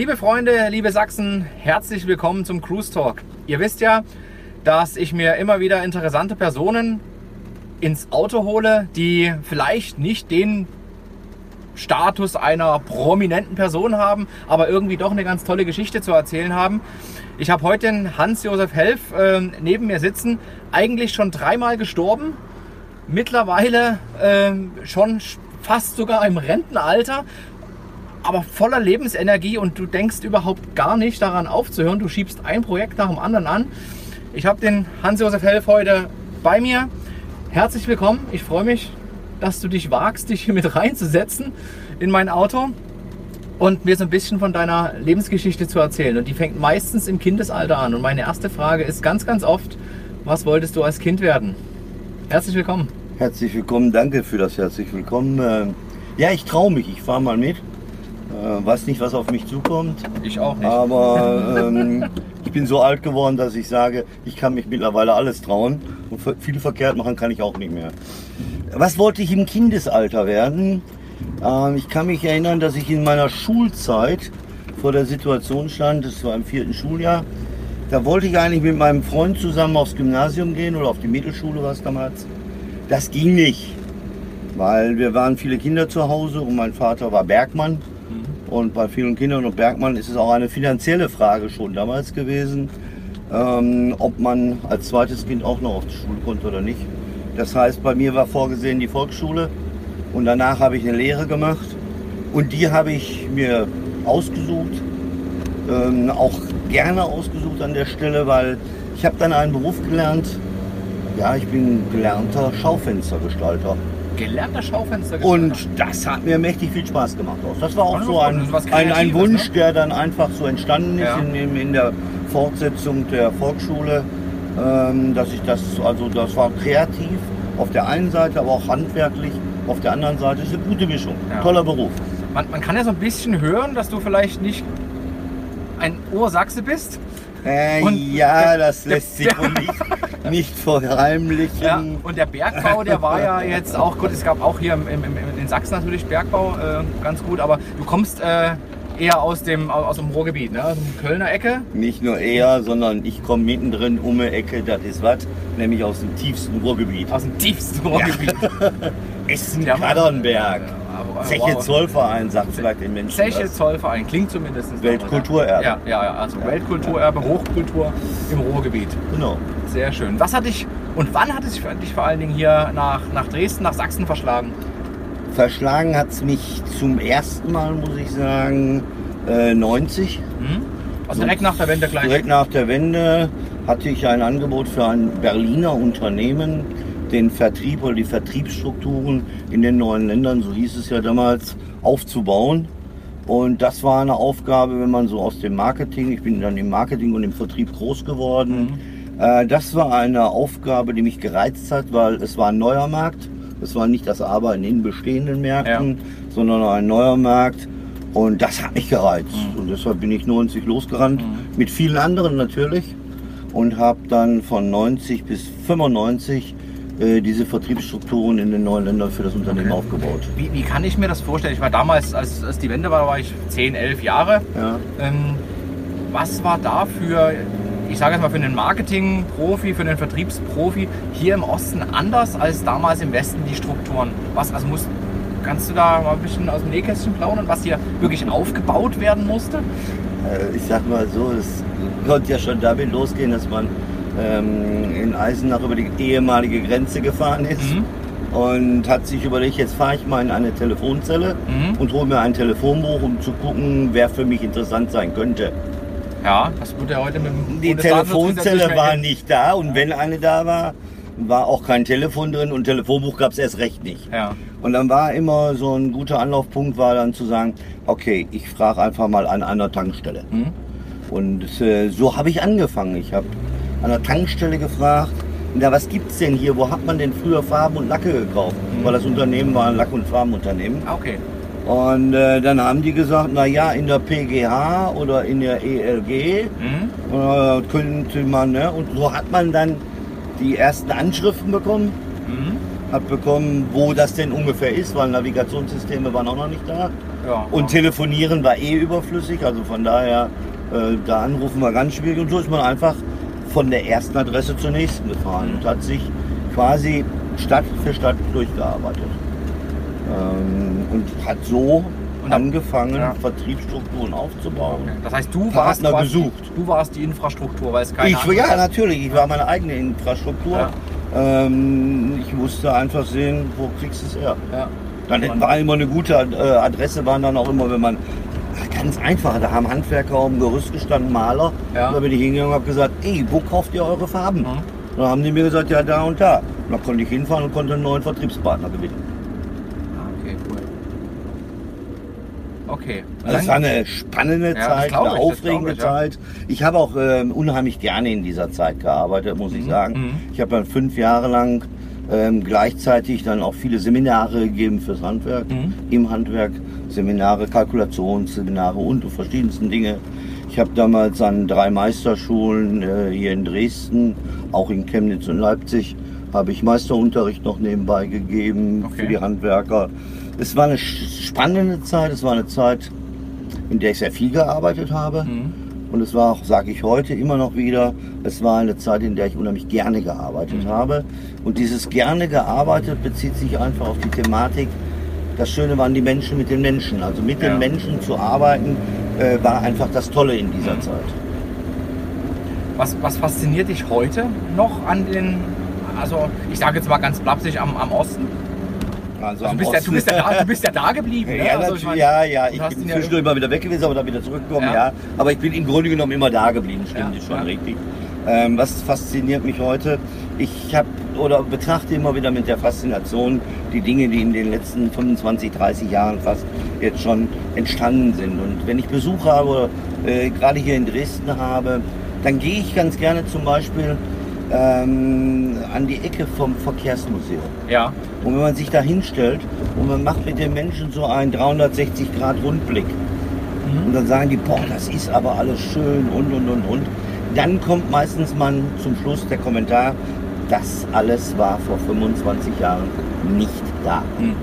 Liebe Freunde, liebe Sachsen, herzlich willkommen zum Cruise Talk. Ihr wisst ja, dass ich mir immer wieder interessante Personen ins Auto hole, die vielleicht nicht den Status einer prominenten Person haben, aber irgendwie doch eine ganz tolle Geschichte zu erzählen haben. Ich habe heute den Hans-Josef Helf äh, neben mir sitzen, eigentlich schon dreimal gestorben, mittlerweile äh, schon fast sogar im Rentenalter, aber voller Lebensenergie und du denkst überhaupt gar nicht daran aufzuhören. Du schiebst ein Projekt nach dem anderen an. Ich habe den Hans-Josef Helf heute bei mir. Herzlich willkommen. Ich freue mich, dass du dich wagst, dich hier mit reinzusetzen in mein Auto und mir so ein bisschen von deiner Lebensgeschichte zu erzählen. Und die fängt meistens im Kindesalter an. Und meine erste Frage ist ganz, ganz oft, was wolltest du als Kind werden? Herzlich willkommen. Herzlich willkommen, danke für das herzlich willkommen. Äh, Ja, ich traue mich, ich fahre mal mit. Äh, weiß nicht, was auf mich zukommt. Ich auch nicht. Aber ähm, ich bin so alt geworden, dass ich sage, ich kann mich mittlerweile alles trauen. Und viel verkehrt machen kann ich auch nicht mehr. Was wollte ich im Kindesalter werden? Ähm, ich kann mich erinnern, dass ich in meiner Schulzeit vor der Situation stand, das war im vierten Schuljahr. Da wollte ich eigentlich mit meinem Freund zusammen aufs Gymnasium gehen oder auf die Mittelschule war es damals. Das ging nicht, weil wir waren viele Kinder zu Hause und mein Vater war Bergmann. Und bei vielen Kindern und Bergmann ist es auch eine finanzielle Frage schon damals gewesen, ähm, ob man als zweites Kind auch noch auf die Schule konnte oder nicht. Das heißt, bei mir war vorgesehen die Volksschule und danach habe ich eine Lehre gemacht und die habe ich mir ausgesucht, ähm, auch gerne ausgesucht an der Stelle, weil ich habe dann einen Beruf gelernt. Ja, ich bin gelernter Schaufenstergestalter. Gelernter Schaufenster. Und das hat mir mächtig viel Spaß gemacht. Das war auch Also, so ein, das ein, ein Kreatives, Wunsch, ne? der dann einfach so entstanden ist Ja. in, in, der Fortsetzung der Volksschule. Ähm, dass ich das, also das war kreativ auf der einen Seite, aber auch handwerklich auf der anderen Seite. ist eine gute Mischung. Ja. Toller Beruf. Man, man kann ja so ein bisschen hören, dass du vielleicht nicht ein Ursachse bist. Äh, Und ja, der- das lässt sich wohl nicht, nicht verheimlichen. Ja, und der Bergbau, der war ja jetzt auch gut. Es gab auch hier im, im, im, in Sachsen natürlich Bergbau, äh, ganz gut. Aber du kommst äh, eher aus dem, aus dem Ruhrgebiet, ne? aus dem Kölner Ecke. Nicht nur er, sondern ich komme mittendrin um die Ecke, das ist was, nämlich aus dem tiefsten Ruhrgebiet. Aus dem tiefsten Ruhrgebiet. Essen, Ja, Mann. Kadernberg. Zeche. Zollverein, sagt vielleicht den Menschen. Zeche. Zollverein, klingt zumindest. Weltkulturerbe. Ja, ja, ja, also Weltkulturerbe, Hochkultur im Ruhrgebiet. Genau. Sehr schön. Was hat dich und wann hat es dich vor allen Dingen hier nach, nach Dresden, nach Sachsen verschlagen? Verschlagen hat es mich zum ersten Mal, muss ich sagen, äh, 90. Hm? Also direkt nach der Wende gleich. Direkt nach der Wende hatte ich ein Angebot für ein Berliner Unternehmen, den Vertrieb oder die Vertriebsstrukturen in den neuen Ländern, so hieß es ja damals, aufzubauen. Und das war eine Aufgabe, wenn man so aus dem Marketing, ich bin dann im Marketing und im Vertrieb groß geworden. Äh, das war eine Aufgabe, die mich gereizt hat, weil es war ein neuer Markt. Es war nicht das Arbeiten in bestehenden Märkten, sondern ein neuer Markt. Und das hat mich gereizt. Und deshalb bin ich 90 losgerannt, mit vielen anderen natürlich. Und habe dann von 90 bis 95 äh, diese Vertriebsstrukturen in den neuen Ländern für das Unternehmen aufgebaut. Wie, wie kann ich mir das vorstellen? Ich war damals, als, als die Wende war, war ich 10, 11 Jahre. Ja. Ähm, was war da für, ich sage jetzt mal, für einen Marketing-Profi, für einen Vertriebsprofi hier im Osten anders als damals im Westen die Strukturen? Was, also muss, kannst du da mal ein bisschen aus dem Nähkästchen plaudern, was hier wirklich aufgebaut werden musste? Äh, ich sag mal so, es konnte ja schon damit losgehen, dass man ähm, in Eisenach über die ehemalige Grenze gefahren ist Mhm. und hat sich überlegt, jetzt fahre ich mal in eine Telefonzelle Mhm. und hole mir ein Telefonbuch, um zu gucken, wer für mich interessant sein könnte. Ja, das wird ja heute mit dem Die Telefonzelle war nicht da und wenn eine da war, war auch kein Telefon drin und Telefonbuch gab es erst recht nicht. Ja. Und dann war immer so ein guter Anlaufpunkt, war dann zu sagen, okay, ich frage einfach mal an einer Tankstelle. Mhm. Und äh, so habe ich angefangen. Ich habe an der Tankstelle gefragt, na, was gibt's denn hier? Wo hat man denn früher Farben und Lacke gekauft? Mhm. Weil das Unternehmen war ein Lack- und Farbenunternehmen. Ah, Okay. Und äh, dann haben die gesagt, na ja, in der PGH oder in der ELG Mhm. äh, könnte man, ne? Und so hat man dann die ersten Anschriften bekommen. Mhm. habe bekommen, wo das denn ungefähr ist, weil Navigationssysteme waren auch noch nicht da. Ja, Und ja. telefonieren war eh überflüssig, also von daher, äh, da anrufen war ganz schwierig. Und so ist man einfach von der ersten Adresse zur nächsten gefahren und hat sich quasi Stadt für Stadt durchgearbeitet. Ähm, und hat so Und angefangen, ja. Vertriebsstrukturen aufzubauen. Das heißt, du warst, quasi- gesucht. du warst die Infrastruktur, weil es keine Ich, ja, natürlich. Ich war meine eigene Infrastruktur. Ja. Ähm, ich musste einfach sehen, wo kriegst du es her. Ja. Dann war immer eine gute äh, Adresse, waren dann auch immer, wenn man ganz einfach, da haben Handwerker auf dem Gerüst gestanden, Maler. Ja. Da bin ich hingegangen und habe gesagt, ey, wo kauft ihr eure Farben? Mhm. Da haben die mir gesagt, ja, da und da. Und dann konnte ich hinfahren und konnte einen neuen Vertriebspartner gewinnen. Ah, Okay, cool. Okay. Also das war eine spannende das Zeit, eine ich, aufregende ich, ja. Zeit. Ich habe auch ähm, unheimlich gerne in dieser Zeit gearbeitet, muss ich Mhm, sagen. mhm. Ich habe dann fünf Jahre lang ähm, gleichzeitig dann auch viele Seminare gegeben fürs Handwerk, Mhm. im Handwerk, Seminare, Kalkulationsseminare und verschiedensten Dinge. Ich habe damals an drei Meisterschulen äh, hier in Dresden, auch in Chemnitz und Leipzig, habe ich Meisterunterricht noch nebenbei gegeben Okay. für die Handwerker. Es war eine spannende Zeit, es war eine Zeit, in der ich sehr viel gearbeitet habe. Mhm. Und es war auch, sage ich heute immer noch wieder, es war eine Zeit, in der ich unheimlich gerne gearbeitet Mhm. habe. Und dieses gerne gearbeitet bezieht sich einfach auf die Thematik. Das Schöne waren die Menschen mit den Menschen. Also mit Ja. den Menschen zu arbeiten, äh, war einfach das Tolle in dieser Mhm. Zeit. Was, was fasziniert dich heute noch an den, also ich sage jetzt mal ganz flapsig, am, am Osten? Also Also bist ja, du, bist ja da, du bist ja da geblieben. ne? Ja, also natürlich, ich mein, ja, ja, ich bin ihn ja zwischendurch mal wieder weg gewesen, aber dann wieder zurückgekommen, Ja. ja. Aber ich bin im Grunde genommen immer da geblieben, stimmt, Ja, schon richtig. Ähm, was fasziniert mich heute? Ich habe oder betrachte immer wieder mit der Faszination die Dinge, die in den letzten 25, 30 Jahren fast jetzt schon entstanden sind. Und wenn ich Besuch habe, äh, gerade hier in Dresden habe, dann gehe ich ganz gerne zum Beispiel ähm, an die Ecke vom Verkehrsmuseum. Ja, Und wenn man sich da hinstellt und man macht mit den Menschen so einen 360 Grad Rundblick Mhm. und dann sagen die, boah, das ist aber alles schön und und und und, dann kommt meistens man zum Schluss der Kommentar, das alles war vor 25 Jahren nicht da. Mhm.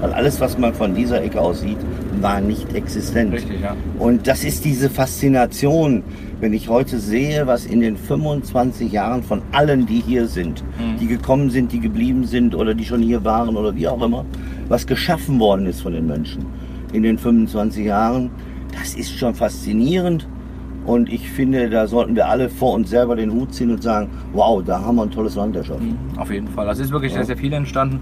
Weil alles, was man von dieser Ecke aus sieht, war nicht existent. richtig, ja. Und das ist diese Faszination, wenn ich heute sehe, was in den 25 Jahren von allen, die hier sind, Mhm. die gekommen sind, die geblieben sind oder die schon hier waren oder wie auch immer, was geschaffen worden ist von den Menschen in den 25 Jahren, das ist schon faszinierend. Und ich finde, da sollten wir alle vor uns selber den Hut ziehen und sagen, wow, da haben wir ein tolles Land erschaffen. Mhm, Auf jeden Fall. Also ist wirklich Ja. sehr, sehr viel entstanden.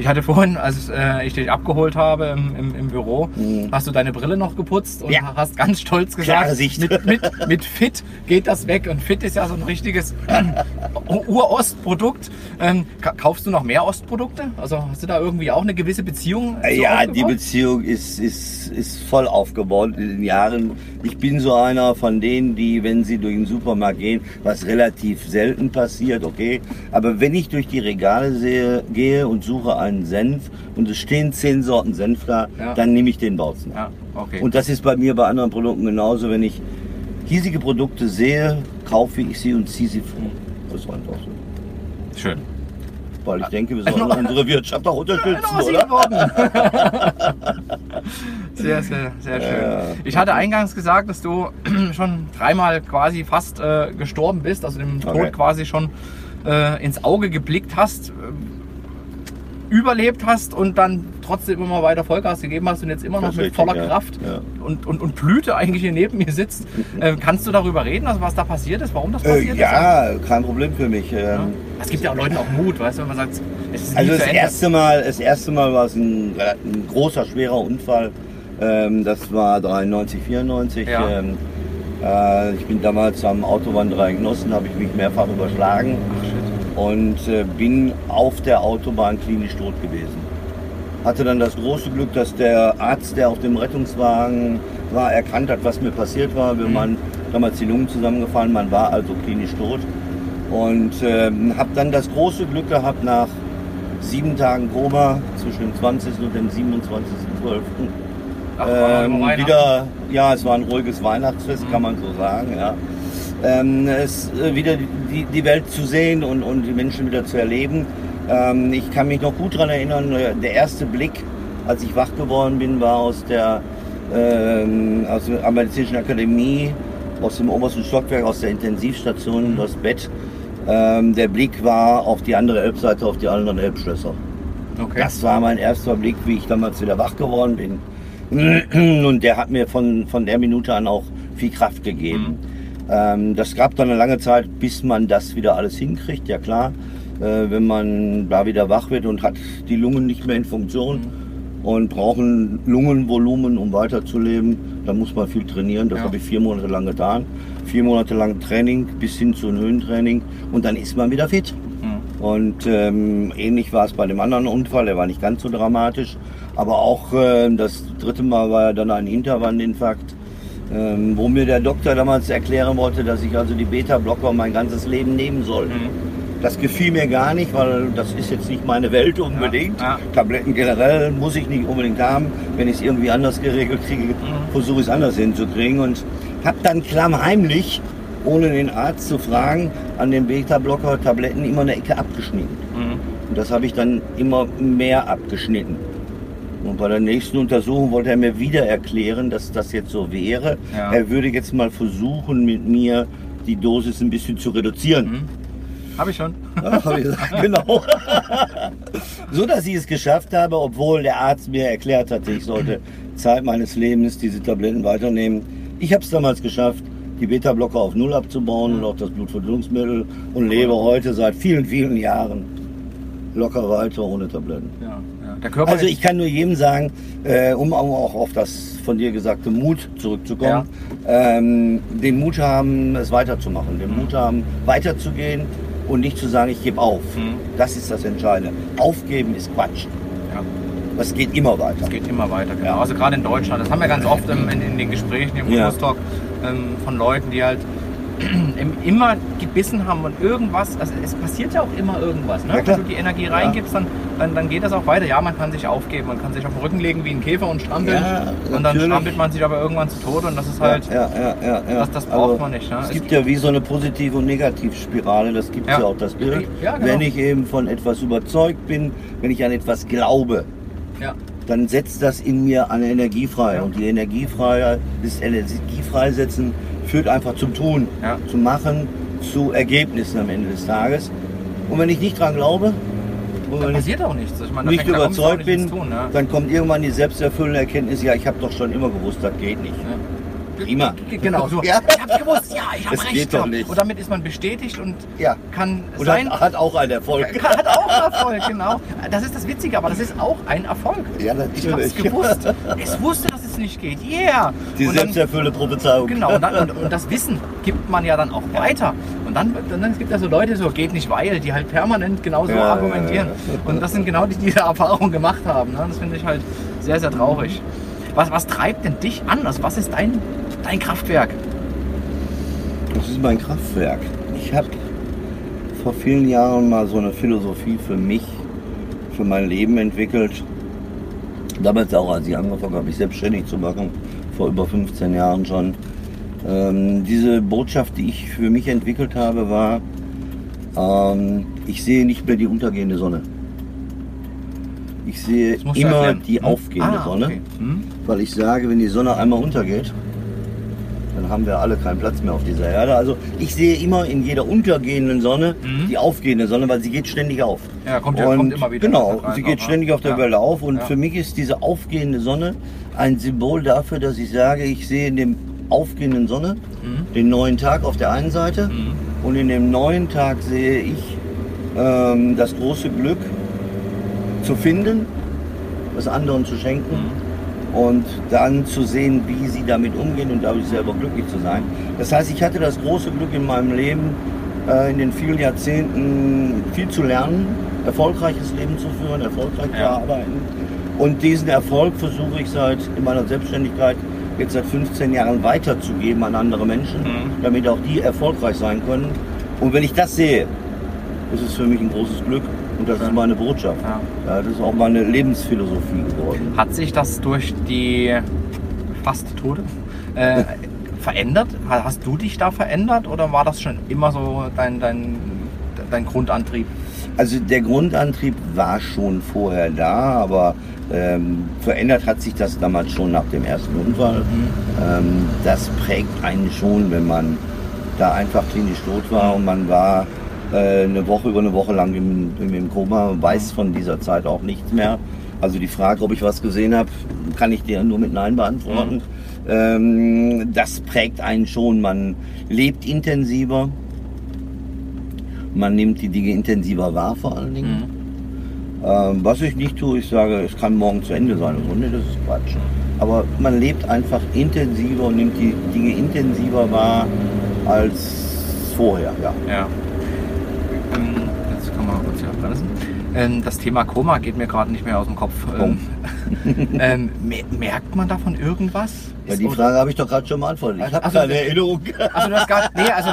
Ich hatte vorhin, als äh, ich dich abgeholt habe im, im, im Büro, Mhm. hast du deine Brille noch geputzt und Ja. hast ganz stolz gesagt, mit, mit, mit Fit geht das weg. Und Fit ist ja so ein richtiges Ur-Ost-Produkt. Ähm, ka- kaufst du noch mehr Ostprodukte? Also hast du da irgendwie auch eine gewisse Beziehung? Ja, die aufgebaut? Beziehung ist, ist, ist voll aufgebaut in den Jahren. Ich bin so einer von denen, die, wenn sie durch den Supermarkt gehen, was relativ selten passiert, okay. Aber wenn ich durch die Regale sehe, gehe und suche einen Senf und es stehen zehn Sorten Senf da, Ja. dann nehme ich den Bautzen. Ja, okay. Und das ist bei mir bei anderen Produkten genauso. Wenn ich hiesige Produkte sehe, kaufe ich sie und ziehe sie vor. Das ist einfach so. Schön. Weil ich denke, wir sollen unsere Wirtschaft auch unterstützen, oder? sehr, sehr, sehr schön. Ja. Ich hatte eingangs gesagt, dass du schon dreimal quasi fast äh, gestorben bist, also dem Tod Okay. quasi schon äh, ins Auge geblickt hast, überlebt hast und dann trotzdem immer weiter Vollgas gegeben hast und jetzt immer noch mit voller ja. Kraft Ja. und, und, und Blüte eigentlich hier neben mir sitzt. Äh, kannst du darüber reden, also was da passiert ist, warum das Äh, passiert ist? ja, kein Problem für mich. Ähm, Ja. Es gibt ja auch Leuten auch Mut, weißt du, wenn man sagt, es ist Also das erste Mal, das erste Mal war es ein, ein großer, schwerer Unfall. Ähm, das war 93, 94. Ja. Ähm, äh, ich bin damals am Autobahndreieck Genossen, habe ich mich mehrfach überschlagen Ach. Und äh, bin auf der Autobahn klinisch tot gewesen. Hatte dann das große Glück, dass der Arzt, der auf dem Rettungswagen war, erkannt hat, was mir passiert war. Wir Mhm. waren damals die Lungen zusammengefallen, man war also klinisch tot. Und ähm, habe dann das große Glück gehabt, nach sieben Tagen Koma zwischen dem 20. und dem 27.12. Ach, war Ähm, wieder, ja, es war ein ruhiges Weihnachtsfest, Mhm. kann man so sagen. Ja. Ähm, es äh, wieder die, die Welt zu sehen und, und die Menschen wieder zu erleben. Ähm, ich kann mich noch gut daran erinnern, äh, der erste Blick, als ich wach geworden bin, war aus der, ähm, aus der medizinischen Akademie, aus dem obersten Stockwerk, aus der Intensivstation, das Bett. Ähm, der Blick war auf die andere Elbseite, auf die anderen Elbschlösser. Okay. Das war mein erster Blick, wie ich damals wieder wach geworden bin. Und der hat mir von, von der Minute an auch viel Kraft gegeben. Ähm, das gab dann eine lange Zeit, bis man das wieder alles hinkriegt, ja klar. Äh, wenn man da wieder wach wird und hat die Lungen nicht mehr in Funktion und brauchen Lungenvolumen, um weiterzuleben, dann muss man viel trainieren. Das Ja. habe ich vier Monate lang getan. Vier Monate lang Training bis hin zu einem Höhentraining und dann ist man wieder fit. Mhm. Und ähm, ähnlich war es bei dem anderen Unfall, der war nicht ganz so dramatisch. Aber auch äh, das dritte Mal war dann ein Hinterwandinfarkt, ähm, wo mir der Doktor damals erklären wollte, dass ich also die Beta-Blocker mein ganzes Leben nehmen soll. Das gefiel mir gar nicht, weil das ist jetzt nicht meine Welt unbedingt. Ja, ja. Tabletten generell muss ich nicht unbedingt haben. Wenn ich es irgendwie anders geregelt kriege, versuche ich es anders hinzukriegen. Und habe dann klammheimlich, ohne den Arzt zu fragen, an den Beta-Blocker-Tabletten immer eine Ecke abgeschnitten. Mhm. Und das habe ich dann immer mehr abgeschnitten. Und bei der nächsten Untersuchung wollte er mir wieder erklären, dass das jetzt so wäre. Ja. Er würde jetzt mal versuchen, mit mir die Dosis ein bisschen zu reduzieren. Mhm. Habe ich schon. Ja, hab ich gesagt, genau. so dass ich es geschafft habe, obwohl der Arzt mir erklärt hatte, ich sollte Zeit meines Lebens diese Tabletten weiternehmen. Ich habe es damals geschafft, die Beta-Blocker auf Null abzubauen und auch das Blutverdünnungsmittel und lebe heute seit vielen, vielen Jahren locker weiter ohne Tabletten. Ja, ja. Der Körper Also ich kann nur jedem sagen, äh, um auch auf das von dir gesagte Mut zurückzukommen, ähm, den Mut haben, es weiterzumachen, den Mut haben, weiterzugehen und nicht zu sagen, ich gebe auf. Mhm. Das ist das Entscheidende. Aufgeben ist Quatsch. ja. Es geht immer weiter. Es geht immer weiter, genau. Ja. Also gerade in Deutschland, das haben wir ganz oft im, in, in den Gesprächen im Ja. Talk ähm, von Leuten, die halt immer gebissen haben und irgendwas, also es passiert ja auch immer irgendwas. Ne? Ja. Wenn du die Energie reingibst, dann, dann, dann geht das auch weiter. Ja, man kann sich aufgeben, man kann sich auf den Rücken legen wie ein Käfer und strampeln Ja, und dann strampelt man sich aber irgendwann zu Tode und das ist halt, ja, ja, ja, ja. Das- das braucht man nicht, ne? Es Es gibt ja wie so eine Positiv- und Negativspirale, das gibt es Ja. auch das Bild. Ja, genau. Wenn ich eben von etwas überzeugt bin, wenn ich an etwas glaube, ja, dann setzt das in mir eine Energie frei. Und die Energie frei, das Energie freisetzen führt einfach zum Tun, Ja. zum Machen, zu Ergebnissen am Ende des Tages. Und wenn ich nicht dran glaube, und dann wenn ich passiert auch nichts. Ich meine, nicht überzeugt nicht bin, Tun, ne? dann kommt irgendwann die selbsterfüllende Erkenntnis, ja, ich habe doch schon immer gewusst, das geht nicht. Ja. Prima. Genau, so. Ja. Ich hab's gewusst, ja, ich hab Das recht. geht doch nicht. Und damit ist man bestätigt und Ja. kann Und sein. hat, hat auch einen Erfolg. Hat auch einen Erfolg, genau. Das ist das Witzige, aber das ist auch ein Erfolg. Ja, Ich hab's natürlich. gewusst. Es wusste, dass es nicht geht. Yeah! Die selbsterfüllende Prophezeiung. genau, und, dann, und, und das Wissen gibt man ja dann auch weiter. Und dann, und dann gibt es ja so Leute, so geht nicht weil, die halt permanent genauso Ja, argumentieren. ja, ja. Und das sind genau die, die diese Erfahrung gemacht haben. Ne? Das finde ich halt sehr, sehr traurig. Was, was treibt denn dich an? Also was ist dein, dein Kraftwerk? Das ist mein Kraftwerk. Ich habe vor vielen Jahren mal so eine Philosophie für mich, für mein Leben entwickelt. Damals auch, als ich angefangen habe, mich selbstständig zu machen, vor über 15 Jahren schon. Ähm, diese Botschaft, die ich für mich entwickelt habe, war, ähm, ich sehe nicht mehr die untergehende Sonne. Ich sehe immer erklären. die Hm? aufgehende Ah, Sonne. okay. Hm? Weil ich sage, wenn die Sonne einmal untergeht, dann haben wir alle keinen Platz mehr auf dieser Erde. Also ich sehe immer in jeder untergehenden Sonne Mhm. die aufgehende Sonne, weil sie geht ständig auf. Ja, kommt ja- und kommt immer wieder Genau, rein sie geht ne? ständig auf der Ja. Welle auf. Und Ja. für mich ist diese aufgehende Sonne ein Symbol dafür, dass ich sage, ich sehe in dem aufgehenden Sonne Mhm. den neuen Tag auf der einen Seite Mhm. und in dem neuen Tag sehe ich ähm, das große Glück zu finden, das anderen zu schenken und dann zu sehen, wie sie damit umgehen und dadurch selber glücklich zu sein. Das heißt, ich hatte das große Glück in meinem Leben, äh, in den vielen Jahrzehnten viel zu lernen, erfolgreiches Leben zu führen, erfolgreich zu Ja. arbeiten. Und diesen Erfolg versuche ich seit in meiner Selbstständigkeit jetzt seit 15 Jahren weiterzugeben an andere Menschen, Mhm. damit auch die erfolgreich sein können. Und wenn ich das sehe, ist es für mich ein großes Glück und das ist meine Botschaft. Ja. Das ist auch meine Lebensphilosophie geworden. Hat sich das durch die fast Tode äh, verändert? Ha- Hast du dich da verändert oder war das schon immer so dein, dein, dein Grundantrieb? Also der Grundantrieb war schon vorher da, aber ähm, verändert hat sich das damals schon nach dem ersten Unfall. Ähm, das prägt einen schon, wenn man da einfach klinisch tot war und man war äh, eine Woche über eine Woche lang im, im, Koma, weiß von dieser Zeit auch nichts mehr. Also die Frage, ob ich was gesehen habe, kann ich dir nur mit Nein beantworten. Ähm, das prägt einen schon. Man lebt intensiver, man nimmt die Dinge intensiver wahr vor allen Dingen. Ähm, was ich nicht tue, ich sage, es kann morgen zu Ende sein. Und so, nee, das ist Quatsch. Aber man lebt einfach intensiver und nimmt die Dinge intensiver wahr als vorher. Ja. Ja. Ähm, jetzt kann man kurz hier abbremsen. Ähm, das Thema Koma geht mir gerade nicht mehr aus dem Kopf. Ähm, ähm, mer- merkt man davon irgendwas? Ja, die Frage habe ich doch gerade schon beantwortet. Ich habe Also, keine Erinnerung. Also du hast gar nee, also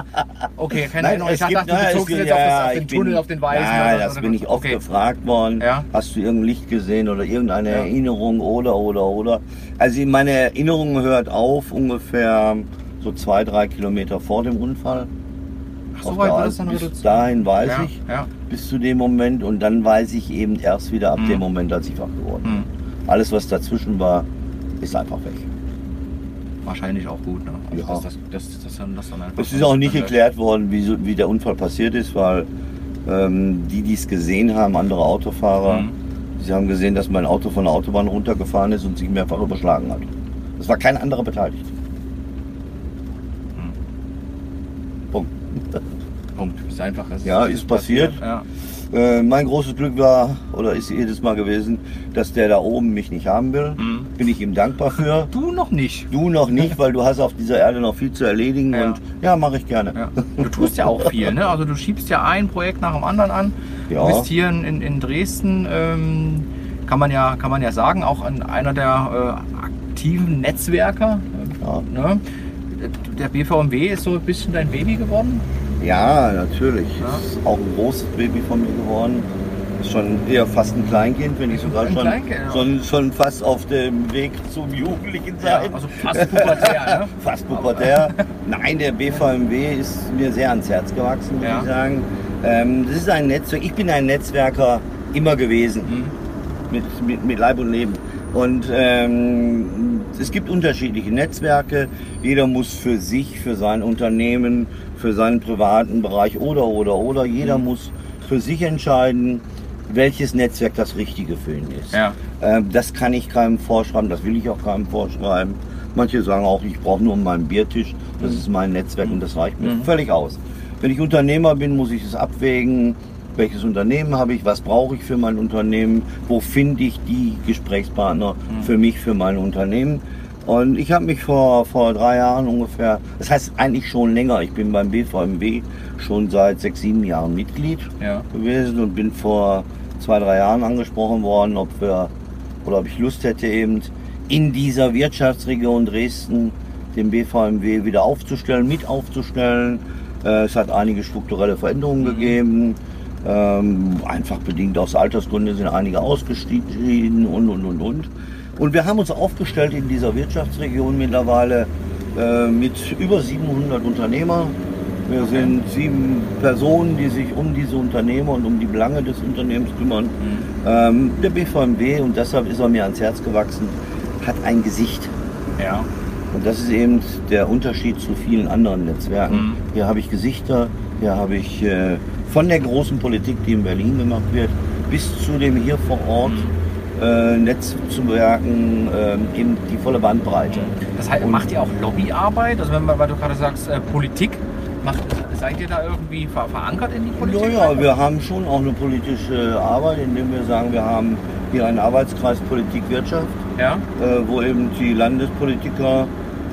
okay, keine Erinnerung. Ich dachte, du nein, bezogst jetzt auf, das, auf den bin- Tunnel, auf den Weißen. Ja, oder- das oder- bin ich oft okay. gefragt worden. Ja. Hast du irgendein Licht gesehen oder irgendeine Ja. Erinnerung oder, oder, oder. Also meine Erinnerung hört auf ungefähr so zwei, drei Kilometer vor dem Unfall. Ach, so weit war dann Bis dahin weiß ja, ich, Ja. bis zu dem Moment und dann weiß ich eben erst wieder ab Mhm. dem Moment, als ich wach geworden bin. Hm. Alles, was dazwischen war, ist einfach weg. Wahrscheinlich auch gut. Ne? Also Ja. das, das, das, das, dann- das dann einfach Es ist auch nicht geklärt worden, wie, so- wie der Unfall passiert ist, weil ähm, die, die es gesehen haben, andere Autofahrer, Mhm. sie haben gesehen, dass mein Auto von der Autobahn runtergefahren ist und sich mehrfach überschlagen hat. Es war kein anderer beteiligt. Punkt. Punkt. Ist einfach. es Ja, ist passiert. Ja. Äh, mein großes Glück war, oder ist jedes Mal gewesen, dass der da oben mich nicht haben will. Mhm. Bin ich ihm dankbar für. Du noch nicht. Du noch nicht, weil du hast auf dieser Erde noch viel zu erledigen Ja. und ja, mache ich gerne. Ja. Du tust ja auch viel, ne? Also du schiebst ja ein Projekt nach dem anderen an. Ja. Du bist hier in, in, Dresden, ähm, kann, man ja, kann man ja sagen, auch einer der äh, aktiven Netzwerker. Ja. Ne? Der BVMW ist so ein bisschen dein Baby geworden. Ja, natürlich. Ja. Ist auch ein großes Baby von mir geworden. Ist schon eher fast ein Kleinkind, wenn nicht sogar Ein schon, Kleinkind, ja. schon, schon fast auf dem Weg zum Jugendlichen sein. also fast pubertär, ne? Fast pubertär. Nein, der BVMW ist mir sehr ans Herz gewachsen, muss Ja. ich sagen. Ähm, das ist ein Netzwerk. Ich bin ein Netzwerker immer gewesen. Mhm. mit, mit, mit Leib und Leben. Und ähm, es gibt unterschiedliche Netzwerke. Jeder muss für sich, für sein Unternehmen, für seinen privaten Bereich oder, oder, oder, jeder muss für sich entscheiden, welches Netzwerk das Richtige für ihn ist. Ja. Ähm, das kann ich keinem vorschreiben, das will ich auch keinem vorschreiben. Manche sagen auch, ich brauche nur meinen Biertisch, das ist mein Netzwerk und das reicht mir Mhm. völlig aus. Wenn ich Unternehmer bin, muss ich es abwägen, welches Unternehmen habe ich, was brauche ich für mein Unternehmen, wo finde ich die Gesprächspartner für mich, für mein Unternehmen. Und ich habe mich vor, vor drei Jahren ungefähr, das heißt eigentlich schon länger, ich bin beim BVMW schon seit sechs, sieben Jahren Mitglied Ja. gewesen und bin vor zwei, drei Jahren angesprochen worden, ob wir oder ob ich Lust hätte, eben in dieser Wirtschaftsregion Dresden den BVMW wieder aufzustellen, mit aufzustellen. Äh, Es hat einige strukturelle Veränderungen gegeben. Ähm, einfach bedingt aus Altersgründen sind einige ausgestiegen und und und und. Und wir haben uns aufgestellt in dieser Wirtschaftsregion mittlerweile äh, mit über 700 Unternehmern. Wir sind sieben Personen, die sich um diese Unternehmer und um die Belange des Unternehmens kümmern. Ähm, der BVMW, und deshalb ist er mir ans Herz gewachsen, hat ein Gesicht. Ja. Und das ist eben der Unterschied zu vielen anderen Netzwerken. Mhm. Hier habe ich Gesichter, hier habe ich äh, von der großen Politik, die in Berlin gemacht wird, bis zu dem hier vor Ort äh, Netzwerken, äh, eben die volle Bandbreite. Das heißt, Und- macht ihr auch Lobbyarbeit? Also wenn man, weil du gerade sagst, äh, Politik, macht, seid ihr da irgendwie ver verankert in die Politik? Ja, ja, wir haben schon auch eine politische Arbeit, indem wir sagen, wir haben hier einen Arbeitskreis Politik Wirtschaft, Ja? äh, wo eben die Landespolitiker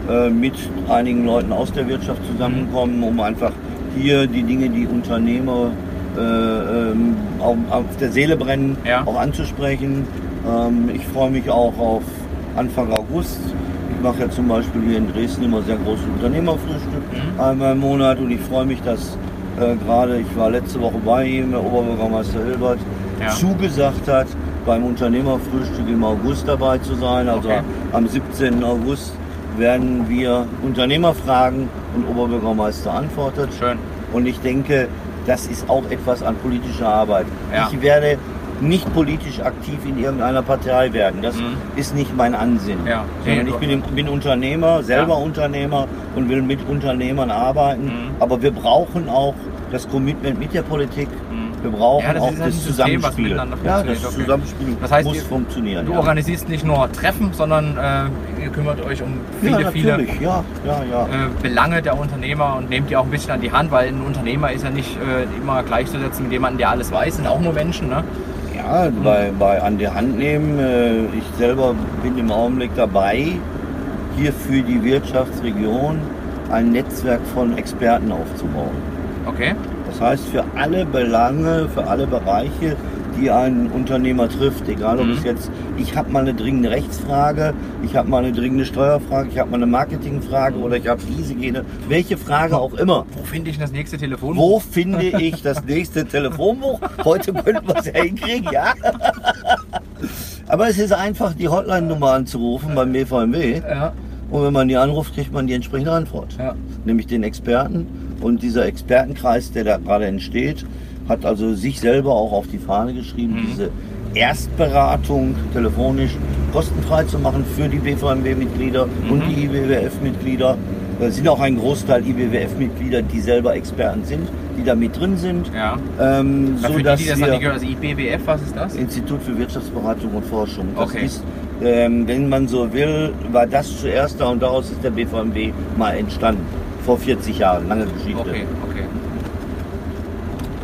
äh, mit einigen Leuten aus der Wirtschaft zusammenkommen, um einfach hier die Dinge, die Unternehmer äh, ähm, auf, auf der Seele brennen, Ja. auch anzusprechen. Ähm, ich freue mich auch auf Anfang August. Ich mache ja zum Beispiel hier in Dresden immer sehr großes Unternehmerfrühstück Mhm. einmal im Monat und ich freue mich, dass äh, gerade, ich war letzte Woche bei ihm, der Oberbürgermeister Hilbert, Ja. zugesagt hat, beim Unternehmerfrühstück im August dabei zu sein. Also Okay. am 17. August werden wir Unternehmer fragen und Oberbürgermeister antwortet. Schön. Und ich denke, das ist auch etwas an politischer Arbeit. Ja. Ich werde nicht politisch aktiv in irgendeiner Partei werden. Das Mhm. ist nicht mein Ansinnen. Ja. Sondern ich bin, bin Unternehmer, selber Unternehmer und will mit Unternehmern arbeiten. Mhm. Aber wir brauchen auch das Commitment mit der Politik. Mhm. Wir brauchen Ja, das auch halt das ein System, was Zusammenspiel. miteinander Ja, das okay. Zusammenspiel Das heißt, muss ihr- funktionieren. Du ja. organisierst nicht nur Treffen, sondern äh, ihr kümmert euch um viele, ja, viele. Ja, äh, Belange der Unternehmer und nehmt die auch ein bisschen an die Hand, weil ein Unternehmer ist ja nicht äh, immer gleichzusetzen mit jemandem, der alles weiß, sind auch nur Menschen. Ne? Ja, bei, bei an die Hand nehmen. Äh, ich selber bin im Augenblick dabei, hier für die Wirtschaftsregion ein Netzwerk von Experten aufzubauen. Okay. Das heißt, für alle Belange, für alle Bereiche, die ein Unternehmer trifft, egal ob Mhm. es jetzt, ich habe mal eine dringende Rechtsfrage, ich habe mal eine dringende Steuerfrage, ich habe mal eine Marketingfrage oder ich habe diese, jene, welche Frage auch immer. Wo finde ich das nächste Telefonbuch? Wo finde ich das nächste Telefonbuch? Heute könnten wir es ja hinkriegen, ja. Aber es ist einfach, die Hotline-Nummer anzurufen beim BVMW. Ja, Und wenn man die anruft, kriegt man die entsprechende Antwort. ja. Nämlich den Experten. Und dieser Expertenkreis, der da gerade entsteht, hat also sich selber auch auf die Fahne geschrieben, Mhm. diese Erstberatung telefonisch kostenfrei zu machen für die BVMW-Mitglieder und Mhm. die IBWF-Mitglieder. Es sind auch ein Großteil IBWF-Mitglieder, die selber Experten sind, die da mit drin sind. ja. Ähm, so die, dass die das noch nicht gehört, also IBWF, was ist das? Institut für Wirtschaftsberatung und Forschung. Das Okay. ist, ähm, wenn man so will, war das zuerst da und daraus ist der BVMW mal entstanden. Vor 40 Jahren, lange Geschichte. Okay, okay.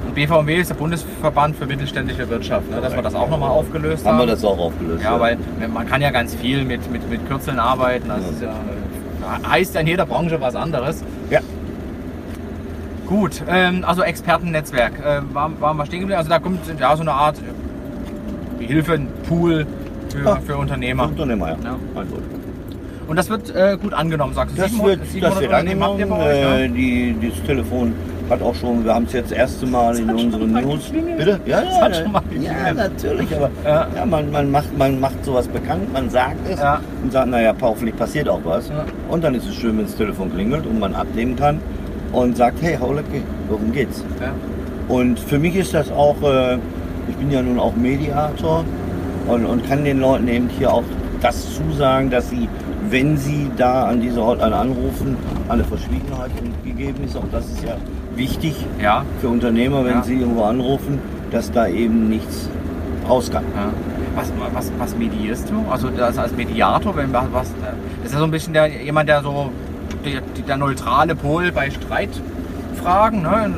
Und BVMW ist der Bundesverband für mittelständische Wirtschaft, ne? dass wir das auch nochmal aufgelöst haben. Haben wir das auch aufgelöst? Ja, weil man kann ja ganz viel mit, mit, mit Kürzeln arbeiten. Das ja, äh, heißt ja in jeder Branche was anderes. Ja. Gut, ähm, also Expertennetzwerk. Äh, waren, waren wir stehen geblieben? Also da kommt ja so eine Art Hilfe, ein Pool für, Ja. für Unternehmer. Unternehmer, ja. Ja. Also, Und das wird äh, gut angenommen, sagst du? Das Sieben- wird, sieben das Monate wird angenommen. Äh, die, das Telefon hat auch schon, wir haben es jetzt das erste Mal in unseren News. geklingelt. Bitte? Ja, ja, ja, geklingelt. natürlich, aber Ja. ja. man, man, macht, man macht sowas bekannt, man sagt es Ja. und sagt, naja, hoffentlich passiert auch was. Ja. Und dann ist es schön, wenn das Telefon klingelt und man abnehmen kann und sagt, hey, Haulecke, worum geht's? Ja. Und für mich ist das auch, äh, ich bin ja nun auch Mediator und, und kann den Leuten eben hier auch das zusagen, dass sie, wenn sie da an diese Hotline anrufen, eine Verschwiegenheit gegeben ist. Auch das ist ja wichtig ja. für Unternehmer, wenn Ja. sie irgendwo anrufen, dass da eben nichts raus kann. Ja. Was, was, was medierst du? Also das als Mediator, wenn was, was das ist ja so ein bisschen der, jemand, der so der, der neutrale Pol bei Streitfragen, ne?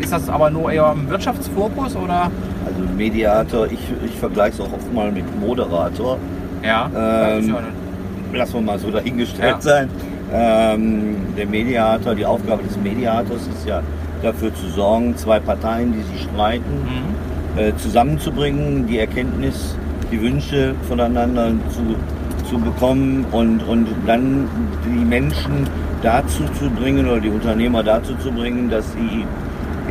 Ist das aber nur eher im Wirtschaftsfokus oder? Also Mediator, ich, ich vergleiche es auch oft mal mit Moderator. Ja. Ähm, ja lassen wir mal so dahingestellt Ja. sein. Ähm, der Mediator, die Aufgabe des Mediators ist ja dafür zu sorgen, zwei Parteien, die sich streiten, Mhm. äh, zusammenzubringen, die Erkenntnis, die Wünsche voneinander zu, zu bekommen und, und dann die Menschen dazu zu bringen oder die Unternehmer dazu zu bringen, dass sie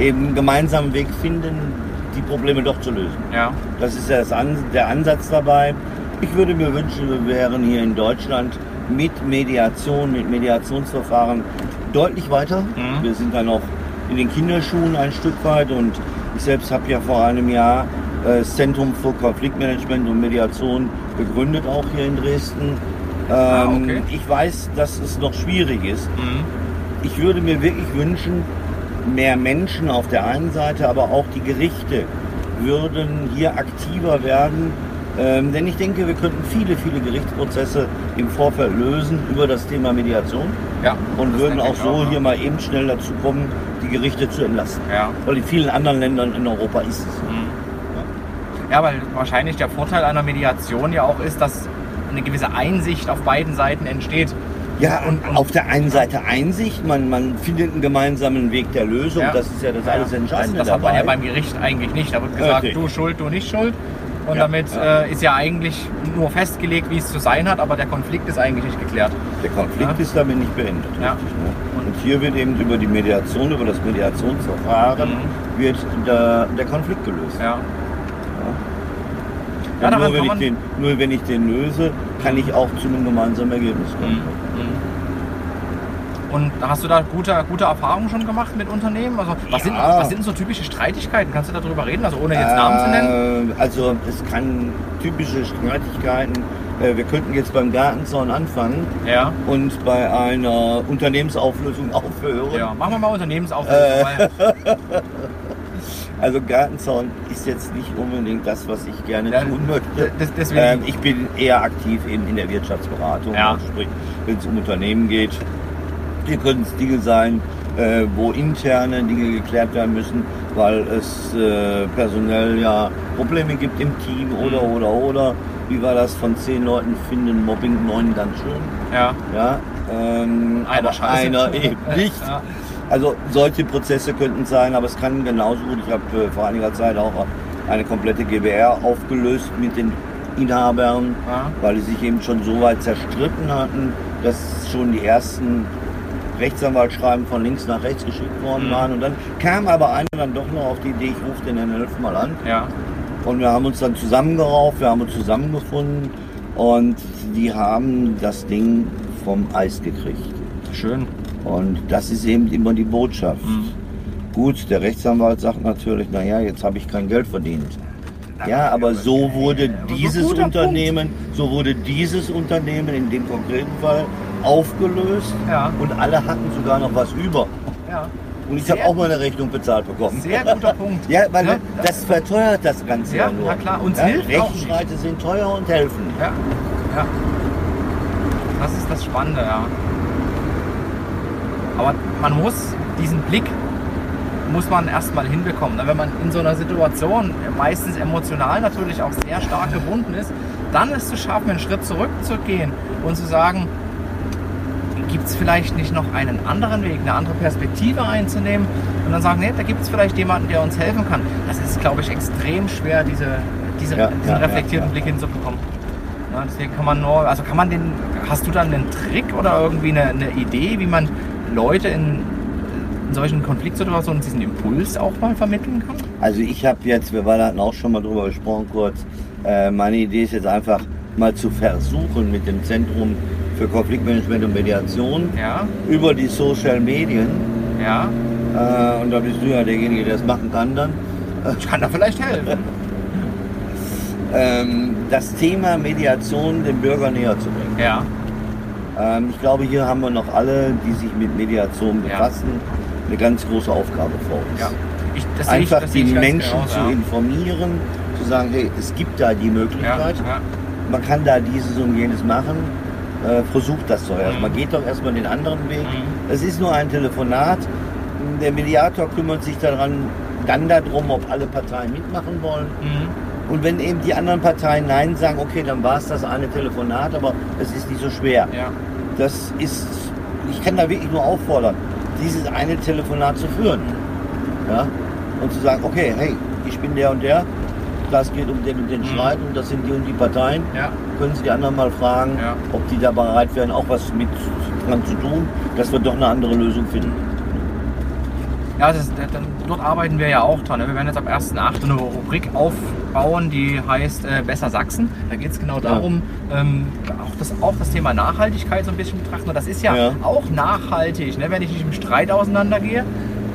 eben einen gemeinsamen Weg finden, die Probleme doch zu lösen. Ja. Das ist das An der Ansatz dabei. Ich würde mir wünschen, wir wären hier in Deutschland mit Mediation, mit Mediationsverfahren deutlich weiter. Mhm. Wir sind dann noch in den Kinderschuhen ein Stück weit und ich selbst habe ja vor einem Jahr äh, das Zentrum für Konfliktmanagement und Mediation gegründet, auch hier in Dresden. Ähm, Ah, okay. Ich weiß, dass es noch schwierig ist. Mhm. Ich würde mir wirklich wünschen, mehr Menschen auf der einen Seite, aber auch die Gerichte würden hier aktiver werden. Ähm, denn ich denke, wir könnten viele, viele Gerichtsprozesse im Vorfeld lösen über das Thema Mediation Ja. und würden auch so ne? hier mal eben schnell dazu kommen, die Gerichte zu entlasten. Ja. Weil in vielen anderen Ländern in Europa ist es. Mhm. Ja, weil wahrscheinlich der Vorteil einer Mediation ja auch ist, dass eine gewisse Einsicht auf beiden Seiten entsteht. Ja, Und- und auf der einen Seite Einsicht, man, man findet einen gemeinsamen Weg der Lösung, Ja. das ist ja das alles Entscheidende Das, das hat man dabei. ja beim Gericht eigentlich nicht. Da wird gesagt, Richtig. du schuld, du nicht schuld. Und Ja, damit ja. Äh, ist ja eigentlich nur festgelegt, wie es zu sein hat, aber der Konflikt ist eigentlich nicht geklärt. Der Konflikt Ja. ist damit nicht beendet. Ja. Richtig, ne? Und hier wird eben über die Mediation, über das Mediationsverfahren, Mhm. wird der, der Konflikt gelöst. Ja. Und nur, wenn ich den, nur wenn ich den löse, kann ich auch zu einem gemeinsamen Ergebnis kommen. Mhm. Und hast du da gute, gute Erfahrungen schon gemacht mit Unternehmen? Also was, sind, Ja. was sind so typische Streitigkeiten? Kannst du darüber reden? Also ohne jetzt Namen zu nennen? Äh, Also es kann typische Streitigkeiten. äh, Wir könnten jetzt beim Gartenzaun anfangen Ja. und bei einer Unternehmensauflösung aufhören. Ja, machen wir mal Unternehmensauflösung. Äh. Also Gartenzaun ist jetzt nicht unbedingt das, was ich gerne Ja, tun möchte. Ähm, ich bin eher aktiv eben in der Wirtschaftsberatung. Ja. Sprich, wenn es um Unternehmen geht. Hier können es Dinge sein, äh, wo interne Dinge geklärt werden müssen, weil es äh, personell ja Probleme gibt im Team oder Mhm. oder oder. Wie war das? Von zehn Leuten finden Mobbing neun ganz schön. ja. Ja, ähm, Einer aber scheiße. einer eben nicht. Ja. Also solche Prozesse könnten sein, aber es kann genauso gut. Ich habe äh, vor einiger Zeit auch eine komplette GBR aufgelöst mit den Inhabern, Ja. weil die sich eben schon so weit zerstritten hatten, dass schon die ersten Rechtsanwaltsschreiben von links nach rechts geschickt worden Mhm. waren. Und dann kam aber einer dann doch noch auf die Idee, ich rufe den Herrn Elf mal an. ja. Und wir haben uns dann zusammengerauft, wir haben uns zusammengefunden und die haben das Ding vom Eis gekriegt. Schön. Und das ist eben immer die Botschaft. Mhm. Gut, der Rechtsanwalt sagt natürlich, naja, jetzt habe ich kein Geld verdient. Ja, aber so wurde dieses Unternehmen, so wurde dieses Unternehmen in dem konkreten Fall aufgelöst Ja. und alle hatten sogar noch was über. Ja. Und ich habe auch mal eine Rechnung bezahlt bekommen. Sehr guter Punkt. Ja, weil Ja, das verteuert das Ganze Ja, ja, nur. na klar. Uns ja, hilft. Rechtsstreite sind teuer und helfen. Ja, ja. Das ist das Spannende, ja. Aber man muss diesen Blick muss man erstmal hinbekommen. ne? Wenn man in so einer Situation meistens emotional natürlich auch sehr stark gebunden ist, dann ist es zu schaffen, einen Schritt zurückzugehen und zu sagen, gibt es vielleicht nicht noch einen anderen Weg, eine andere Perspektive einzunehmen und dann sagen, nee, da gibt es vielleicht jemanden, der uns helfen kann. Das ist, glaube ich, extrem schwer, diese, diese, Ja, diesen ja, reflektierten ja. Blick hinzubekommen. Deswegen kann man nur, also kann man den, hast du dann einen Trick oder irgendwie eine, eine Idee, wie man Leute in, in solchen Konfliktsituationen diesen Impuls auch mal vermitteln kann? Also ich habe jetzt, wir waren- hatten auch schon mal drüber gesprochen kurz, äh, meine Idee ist jetzt einfach mal zu versuchen mit dem Zentrum für Konfliktmanagement und Mediation Ja, über die Social Medien, ja. äh, und da bist du ja derjenige, der das machen kann dann, Ich kann da vielleicht helfen. ähm, das Thema Mediation dem Bürger näher zu bringen. Ja, Ähm, ich glaube, hier haben wir noch alle, die sich mit Mediation Ja. befassen, eine ganz große Aufgabe vor uns. ja. Ich, Einfach die ich ganz Menschen genauso, zu ja. informieren, zu sagen, hey, es gibt da die Ja, Möglichkeit, ja, man kann da dieses und jenes machen. Äh, versucht das doch erstmal. Mhm. Geht doch erstmal den anderen Weg. Mhm. Es ist nur ein Telefonat. Der Mediator kümmert sich daran, dann darum, ob alle Parteien mitmachen wollen. mhm. Und wenn eben die anderen Parteien Nein sagen, okay, dann war es das eine Telefonat, aber es ist nicht so schwer. ja. Das ist, ich kann da wirklich nur auffordern, dieses eine Telefonat zu führen. Ja? Und zu sagen, okay, hey, ich bin der und der, das geht um den und den Mhm. Streit und das sind die und die Parteien. ja. Können Sie die anderen mal fragen, Ja. ob die da bereit wären, auch was mit dran zu tun, dass wir doch eine andere Lösung finden. Ja, das, dann, dort arbeiten wir ja auch dran. ne? Wir werden jetzt ab 1.8. eine Rubrik aufbauen, die heißt äh, Besser Sachsen. Da geht es genau darum, ähm, auch, das, auch das Thema Nachhaltigkeit so ein bisschen betrachten. Und das ist ja, Ja. auch nachhaltig, ne? wenn ich nicht im Streit auseinandergehe,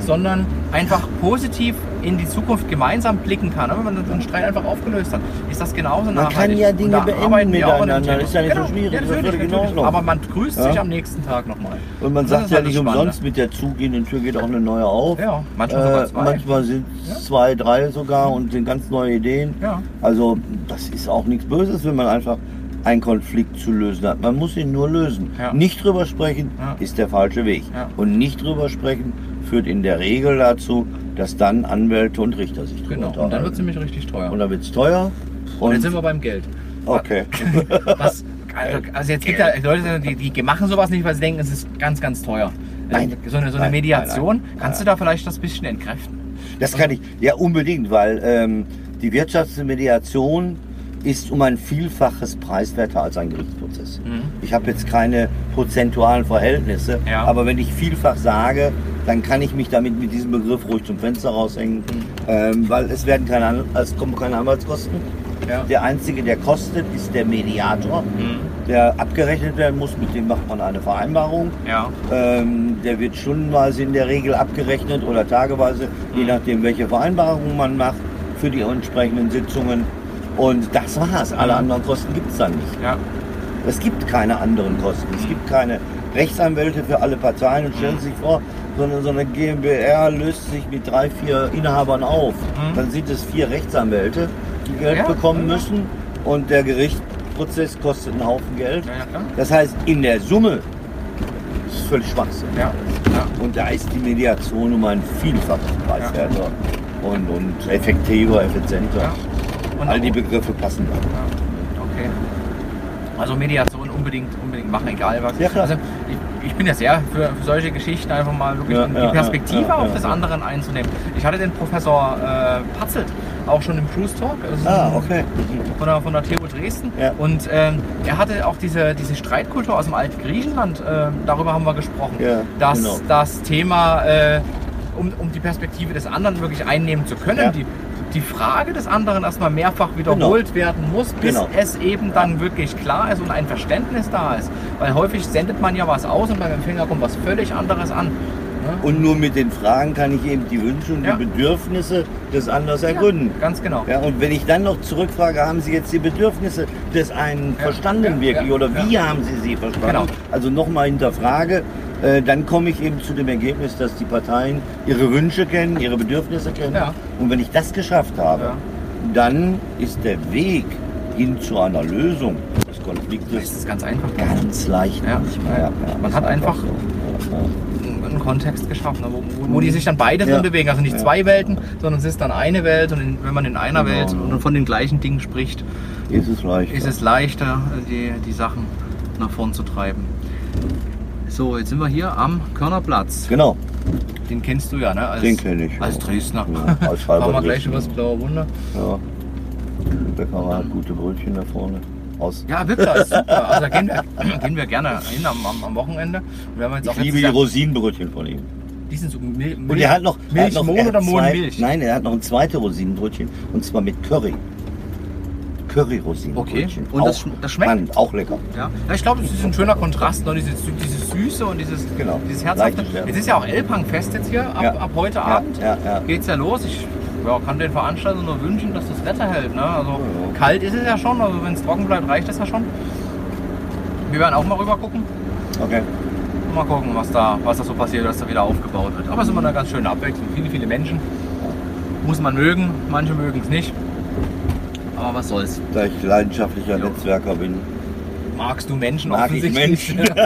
sondern einfach positiv in die Zukunft gemeinsam blicken kann. Wenn man den Streit einfach aufgelöst hat, ist das genauso Man nachhaltig. kann ja Dinge beenden miteinander. Thema. Ist ja nicht so Genau. schwierig. Ja, Das natürlich, natürlich. Aber man grüßt sich Ja. am nächsten Tag nochmal. Und man Das sagt ja das nicht umsonst, mit der zugehenden Tür geht auch eine neue auf. Ja, manchmal Äh, manchmal sind es Ja. zwei, drei sogar und sind ganz neue Ideen. Also das ist auch nichts Böses, wenn man einfach einen Konflikt zu lösen hat. Man muss ihn nur lösen. Nicht drüber sprechen ist der falsche Weg. Und nicht drüber sprechen führt in der Regel dazu, dass dann Anwälte und Richter sich drüber Genau, und dann wird es nämlich richtig teuer. Und dann wird es teuer. Und Und, jetzt sind wir beim Geld. okay. Was, also, also jetzt gibt ja Leute, die, die machen sowas nicht, weil sie denken, es ist ganz, ganz teuer. Nein. Ähm, So eine, so eine Nein, Mediation, nein, nein. kannst du da vielleicht das bisschen entkräften? Das kann ich, ja unbedingt, weil ähm, die Wirtschaftsmediation ist um ein Vielfaches preiswerter als ein Gerichtsprozess. Mhm. Ich habe jetzt keine prozentualen Verhältnisse, Ja. aber wenn ich vielfach sage, dann kann ich mich damit mit diesem Begriff ruhig zum Fenster raushängen, Mhm. ähm, weil es werden keine, es kommen keine Anwaltskosten. Ja. Der einzige, der kostet, ist der Mediator, Mhm. der abgerechnet werden muss. Mit dem macht man eine Vereinbarung. Ja. Ähm, der wird stundenweise in der Regel abgerechnet oder tageweise, je Mhm. nachdem, welche Vereinbarung man macht für die entsprechenden Sitzungen. Und das war's. Alle Mhm. anderen Kosten gibt es dann nicht. Ja. Es gibt keine anderen Kosten. Es gibt keine Rechtsanwälte für alle Parteien. Und stellen Sie sich vor, so eine, so eine GmbH löst sich mit drei, vier Inhabern auf. Mhm. Dann sind es vier Rechtsanwälte, die Geld Ja, bekommen ja. müssen. Und der Gerichtsprozess kostet einen Haufen Geld. Ja. Das heißt, in der Summe ist es völlig Schwachsinn. Und da ist die Mediation um ein Vielfaches preiswerter und, und effektiver, effizienter. Und All die Begriffe passen da. Okay. Also Mediation unbedingt, unbedingt machen, egal was. Ja. Also ich, ich bin ja sehr für, für solche Geschichten einfach mal wirklich Ja, die ja, Perspektive auf das anderen einzunehmen. Ich hatte den Professor äh, Patzelt auch schon im Cruise Talk. ist Ah, okay. von der, von der TU Dresden. Und ähm, er hatte auch diese, diese Streitkultur aus dem alten Griechenland, äh, darüber haben wir gesprochen. Dass genau. das Thema, äh, um, um die Perspektive des anderen wirklich einnehmen zu können, Ja. die, die Frage des anderen erstmal mehrfach wiederholt werden muss, bis Genau. es eben dann wirklich klar ist und ein Verständnis da ist. Weil häufig sendet man ja was aus und beim Empfänger kommt was völlig anderes an. Ne? Und nur mit den Fragen kann ich eben die Wünsche und Ja. die Bedürfnisse des anderen ergründen. Ja, ganz genau. Ja, und wenn ich dann noch zurückfrage, haben Sie jetzt die Bedürfnisse des einen Ja, verstanden wirklich oder wie haben Sie sie verstanden? Genau. Also nochmal hinterfrage, äh, dann komme ich eben zu dem Ergebnis, dass die Parteien ihre Wünsche kennen, ihre Bedürfnisse kennen. Ja. Und wenn ich das geschafft habe, Ja. dann ist der Weg hin zu einer Lösung des Das Konfliktes ist ganz einfach. ganz leicht. Ja. Man hat einfach- einen Kontext geschaffen, ne, wo, wo, wo die sich dann beide drin bewegen. Also nicht zwei Welten, sondern es ist dann eine Welt und in, wenn man in einer Genau. Welt und von den gleichen Dingen spricht, Ist es leicht. ist es leichter, die, die Sachen nach vorn zu treiben. So, jetzt sind wir hier am Körnerplatz. Genau, Den kennst du ja, ne? Als, den kenne ich. Als ja. Dresdner. Ja, als halber wir gleich Dresdner. übers Blaue Wunder. Ja. Der Bäcker hat gute Brötchen da vorne. Aus. Ja, wirklich, ist super. Also da gehen wir, gehen wir gerne hin am, am, am Wochenende. Und wir haben jetzt auch Ich liebe die Rosinenbrötchen von ihm. die sind so Mil Und er hat noch, er hat noch er oder hat zwei- Mohnmilch? Nein, er hat noch ein zweites Rosinenbrötchen und zwar mit Curry. Curry-Rosinenbrötchen. Okay. Und das sch- das schmeckt? spannend, auch lecker. Ja, ja ich glaube, es ist ein schöner Kontrast, ne? dieses, dieses Süße und dieses, Genau. dieses Herzhafte. Jetzt ist ja auch Elbhangfest jetzt hier ab, Ja. ab heute Abend. ja. Geht's ja los. Ich kann den Veranstaltern nur wünschen, dass das Wetter hält. Ne? Also kalt ist es ja schon, also wenn es trocken bleibt, reicht das ja schon. Wir werden auch mal rüber gucken. Okay. Mal gucken, was da, was da so passiert, was da wieder aufgebaut wird. Aber es ist immer eine ganz schöne Abwechslung. Viele, viele Menschen. Muss man mögen, manche mögen es nicht. Aber was soll's. Da ich leidenschaftlicher Jo. Netzwerker bin, Magst du Menschen mag ich offensichtlich? Menschen.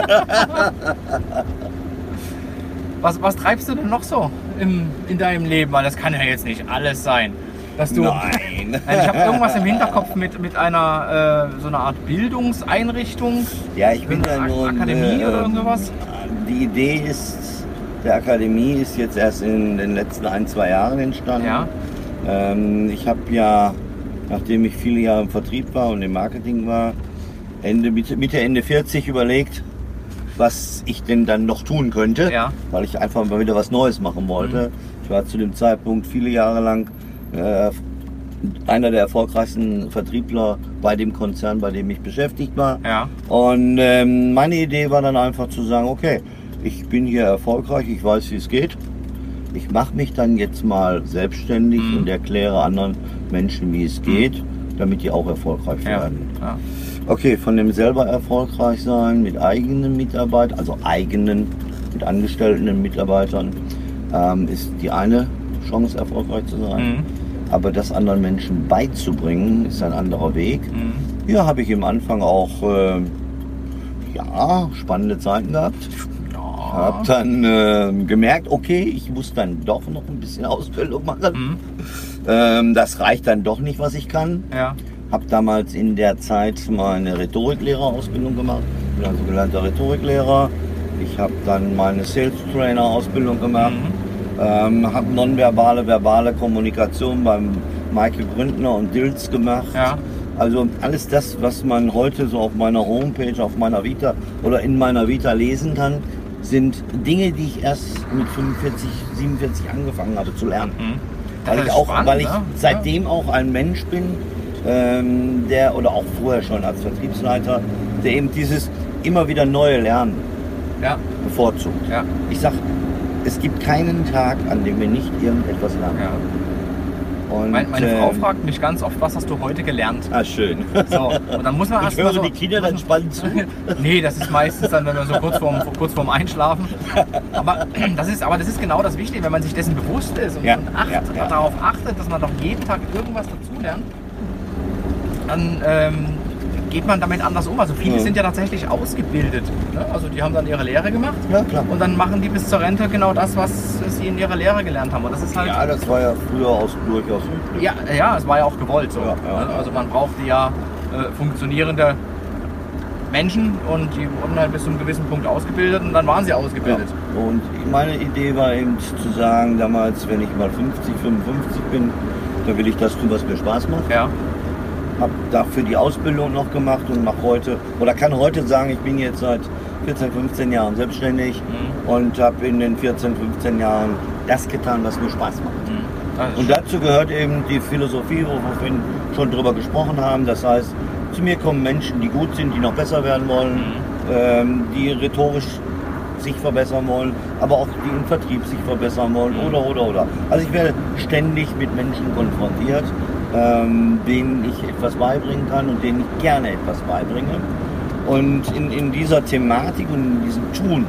Was, was treibst du denn noch so im, in deinem Leben? Weil das kann ja jetzt nicht alles sein. Dass du, Nein. Also ich habe irgendwas im Hinterkopf mit, mit einer äh, so einer Art Bildungseinrichtung. Ja, ich bin Ak- nur. Akademie oder irgendwas? Die Idee ist, der Akademie ist jetzt erst in den letzten ein, zwei Jahren entstanden. Ja. Ähm, ich habe ja, nachdem ich viele Jahre im Vertrieb war und im Marketing war, Ende, Mitte, Mitte, Ende 40 überlegt, was ich denn dann noch tun könnte, Ja. weil ich einfach mal wieder was Neues machen wollte. Ich war zu dem Zeitpunkt viele Jahre lang äh, einer der erfolgreichsten Vertriebler bei dem Konzern, bei dem ich beschäftigt war. Ja. Und ähm, meine Idee war dann einfach zu sagen, okay, ich bin hier erfolgreich, ich weiß, wie es geht. Ich mache mich dann jetzt mal selbstständig Mhm. und erkläre anderen Menschen, wie es geht, damit die auch erfolgreich Ja. werden. ja. Okay, von dem selber erfolgreich sein mit eigenen Mitarbeitern, also eigenen, mit angestellten Mitarbeitern, ähm, ist die eine Chance, erfolgreich zu sein. Mhm. Aber das anderen Menschen beizubringen, ist ein anderer Weg. Mhm. Hier habe ich im Anfang auch äh, ja, spannende Zeiten gehabt. Ja. Habe dann äh, gemerkt, okay, ich muss dann doch noch ein bisschen Ausbildung machen. Mhm. Ähm, das reicht dann doch nicht, was ich kann. Ja. Habe damals in der Zeit meine Rhetoriklehrerausbildung gemacht. Bin also gelernter Rhetoriklehrer. Ich habe dann meine Sales Trainer Ausbildung gemacht. Mhm. Ähm, habe nonverbale, verbale Kommunikation beim Michael Gründner und Dilz gemacht. Ja. Also alles das, was man heute so auf meiner Homepage, auf meiner Vita oder in meiner Vita lesen kann, sind Dinge, die ich erst mit 45, 47 angefangen habe zu lernen. Mhm. Weil ich, auch, spannend, weil ich ne? seitdem auch ein Mensch bin, ähm, der oder auch vorher schon als Vertriebsleiter, der eben dieses immer wieder neue Lernen Ja, bevorzugt. ja, Ich sag, es gibt keinen Tag, an dem wir nicht irgendetwas lernen. Und, Meine, meine Frau ähm, fragt mich ganz oft, was hast du heute gelernt? Ah, schön. So, und dann muss man Ich erst mal höre so, die Kinder dann spannend zu. nee, das ist meistens dann, wenn wir so kurz vorm, kurz vorm Einschlafen. Aber das, ist, aber das ist genau das Wichtige, wenn man sich dessen bewusst ist und, Ja, und acht, ja, ja. darauf achtet, dass man doch jeden Tag irgendwas dazulernt, dann ähm, geht man damit anders um. Also viele Mhm. sind ja tatsächlich ausgebildet. Ne? Also die haben dann ihre Lehre gemacht Ja, klar. und dann machen die bis zur Rente genau das, was sie in ihrer Lehre gelernt haben. Und das ist halt. Ja, das war ja früher aus, durchaus üblich. Ja, ja, es war ja auch gewollt so. Ja, ja, ne? Also man brauchte ja äh, funktionierende Menschen und die wurden halt bis zu einem gewissen Punkt ausgebildet und dann waren sie ausgebildet. Ja. Und meine Idee war eben zu sagen, damals, wenn ich mal 50, 55 bin, dann will ich das tun, was mir Spaß macht. Ja, Habe dafür die Ausbildung noch gemacht und mache heute, oder kann heute sagen, ich bin jetzt seit 14, 15 Jahren selbstständig Mhm. und habe in den 14, 15 Jahren das getan, was mir Spaß macht. Mhm. Und dazu gehört eben die Philosophie, wo wir vorhin schon drüber gesprochen haben. Das heißt, zu mir kommen Menschen, die gut sind, die noch besser werden wollen, Mhm. ähm, die rhetorisch sich verbessern wollen, aber auch die im Vertrieb sich verbessern wollen Mhm. oder oder oder. Also ich werde ständig mit Menschen konfrontiert, ähm, denen ich etwas beibringen kann und denen ich gerne etwas beibringe. Und in, in dieser Thematik und in diesem Tun,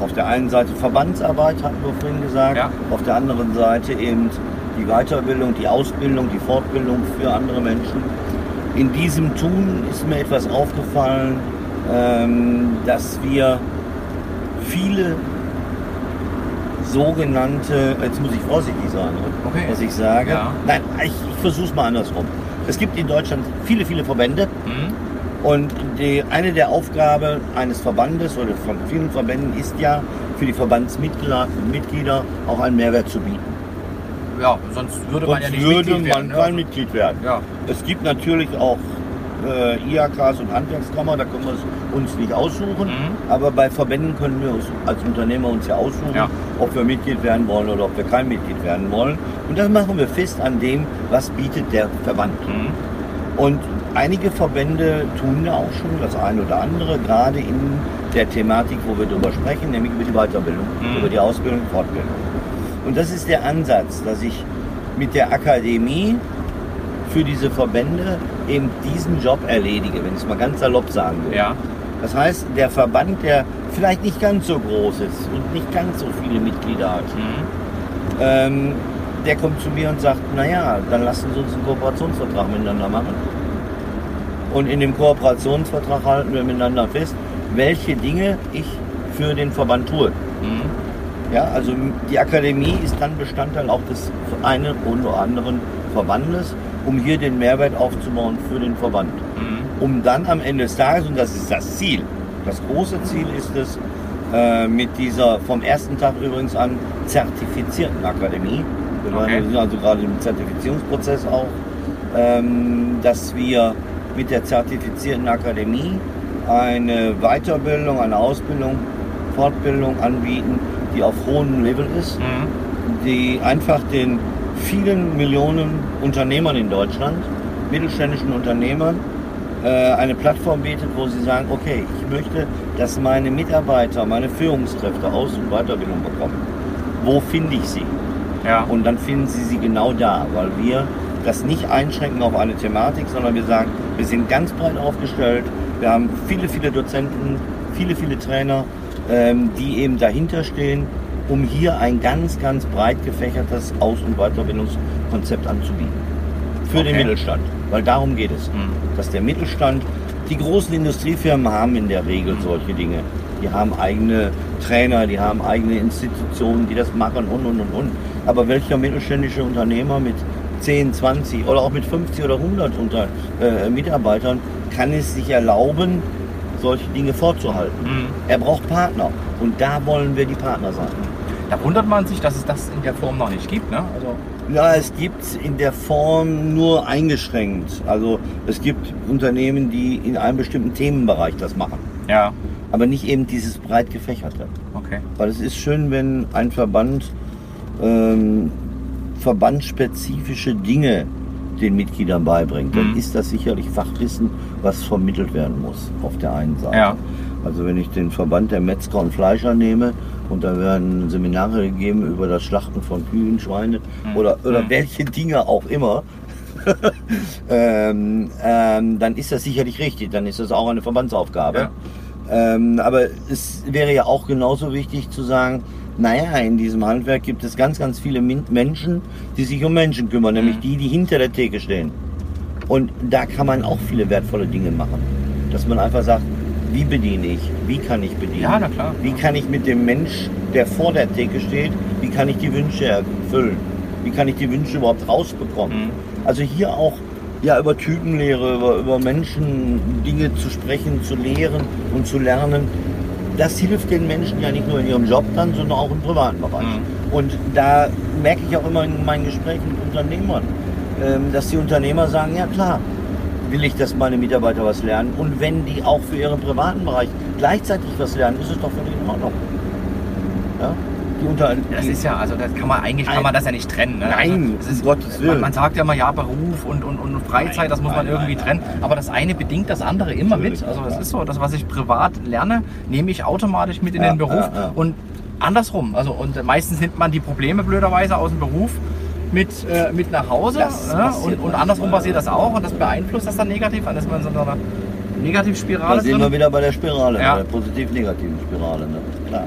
auf der einen Seite Verbandsarbeit, hatten wir vorhin gesagt, Ja. auf der anderen Seite eben die Weiterbildung, die Ausbildung, die Fortbildung für andere Menschen. In diesem Tun ist mir etwas aufgefallen, ähm, dass wir viele sogenannte, jetzt muss ich vorsichtig sein, Okay. was ich sage. Ja. Nein, ich, ich versuche es mal andersrum. Es gibt in Deutschland viele, viele Verbände Mhm. und die, eine der Aufgaben eines Verbandes oder von vielen Verbänden ist ja, für die Verbandsmitglieder Mitglieder auch einen Mehrwert zu bieten. Ja, sonst würde man ja Sonst nicht würde Mitglied man werden. ne? kein Mitglied werden. Ja, Es gibt natürlich auch äh, IHKs und Handwerkskammer, da können wir es uns nicht aussuchen. Mhm. Aber bei Verbänden können wir uns als Unternehmer uns ja aussuchen, Ja. ob wir Mitglied werden wollen oder ob wir kein Mitglied werden wollen. Und das machen wir fest an dem, was bietet der Verband. Mhm. Und einige Verbände tun da auch schon das eine oder andere, gerade in der Thematik, wo wir darüber sprechen, nämlich über die Weiterbildung, Mhm. über die Ausbildung und Fortbildung. Und das ist der Ansatz, dass ich mit der Akademie für diese Verbände eben diesen Job erledige, wenn ich es mal ganz salopp sagen will. ja, Das heißt, der Verband, der vielleicht nicht ganz so groß ist und nicht ganz so viele Mitglieder hat, mhm. ähm, der kommt zu mir und sagt, naja, dann lassen Sie uns einen Kooperationsvertrag miteinander machen. Und in dem Kooperationsvertrag halten wir miteinander fest, welche Dinge ich für den Verband tue. Mhm. Ja, also die Akademie ist dann Bestandteil auch des einen oder anderen Verbandes, um hier den Mehrwert aufzubauen für den Verband. Mhm. Um dann am Ende des Tages, und das ist das Ziel, das große Ziel ist es, äh, mit dieser vom ersten Tag übrigens an zertifizierten Akademie, wir Okay. sind also gerade im Zertifizierungsprozess auch, ähm, dass wir mit der zertifizierten Akademie eine Weiterbildung, eine Ausbildung, Fortbildung anbieten, die auf hohem Level ist, Mhm. die einfach den vielen Millionen Unternehmern in Deutschland, mittelständischen Unternehmern, äh, eine Plattform bietet, wo sie sagen, okay, ich möchte, dass meine Mitarbeiter, meine Führungskräfte Aus- und Weiterbildung bekommen. Wo finde ich sie? Ja, Und dann finden Sie sie genau da, weil wir das nicht einschränken auf eine Thematik, sondern wir sagen, wir sind ganz breit aufgestellt. Wir haben viele, viele Dozenten, viele, viele Trainer, ähm, die eben dahinter stehen, um hier ein ganz, ganz breit gefächertes Aus- und Weiterbildungskonzept anzubieten. Für den Okay. Mittelstand. Weil darum geht es. Mhm. Dass der Mittelstand, die großen Industriefirmen haben in der Regel solche Dinge. Die haben eigene Trainer, die haben eigene Institutionen, die das machen und und und und. Aber welcher mittelständische Unternehmer mit 10, 20 oder auch mit 50 oder 100 unter, äh, Mitarbeitern kann es sich erlauben, solche Dinge vorzuhalten? Mhm. Er braucht Partner und da wollen wir die Partner sein. Da wundert man sich, dass es das in der Form noch nicht gibt. Ne? Also, Ja, es gibt in der Form nur eingeschränkt. Also es gibt Unternehmen, die in einem bestimmten Themenbereich das machen, ja, aber nicht eben dieses breit gefächerte. okay. Weil es ist schön, wenn ein Verband ähm, verbandsspezifische Dinge den Mitgliedern beibringt, dann Mhm. ist das sicherlich Fachwissen, was vermittelt werden muss auf der einen Seite. Ja. Also wenn ich den Verband der Metzger und Fleischer nehme und da werden Seminare gegeben über das Schlachten von Kühen, Schweine Mhm. oder, oder Mhm. welche Dinge auch immer, ähm, ähm, dann ist das sicherlich richtig, dann ist das auch eine Verbandsaufgabe. Ähm, aber es wäre ja auch genauso wichtig zu sagen, naja, in diesem Handwerk gibt es ganz, ganz viele Menschen, die sich um Menschen kümmern, nämlich Mhm. die, die hinter der Theke stehen. Und da kann man auch viele wertvolle Dinge machen. Dass man einfach sagt, wie bediene ich? Wie kann ich bedienen? Ja, na klar. Wie kann ich mit dem Mensch, der vor der Theke steht, wie kann ich die Wünsche erfüllen? Wie kann ich die Wünsche überhaupt rausbekommen? Mhm. Also hier auch ja, über Typenlehre, über, über Menschen Dinge zu sprechen, zu lehren und zu lernen. Das hilft den Menschen ja nicht nur in ihrem Job dann, sondern auch im privaten Bereich. Mhm. Und da merke ich auch immer in meinen Gesprächen mit Unternehmern, ähm, dass die Unternehmer sagen, ja klar, will ich, dass meine Mitarbeiter was lernen. Und wenn die auch für ihren privaten Bereich gleichzeitig was lernen, ist es doch völlig in Ordnung. Ja? Die unter, Das ist ja, also das kann man eigentlich kann Nein. man das ja nicht trennen. Ne? Nein, also, es um ist, Gottes Willen. Man, man sagt ja immer, ja, Beruf und, und, und Freizeit, das muss man nein, irgendwie nein, trennen. nein, nein. Aber das eine bedingt das andere immer mit. Also ja. ist so, das, was ich privat lerne, nehme ich automatisch mit in Ja, den Beruf. ja, ja. Und andersrum. Also und meistens nimmt man die Probleme blöderweise aus dem Beruf mit, äh, mit nach Hause. Passiert und, und andersrum passiert das auch und das beeinflusst das dann negativ. Dann ist man in so einer Da Negativspirale sind wir wieder bei der Spirale, Ja. bei der positiv-negativen Spirale, ne? klar.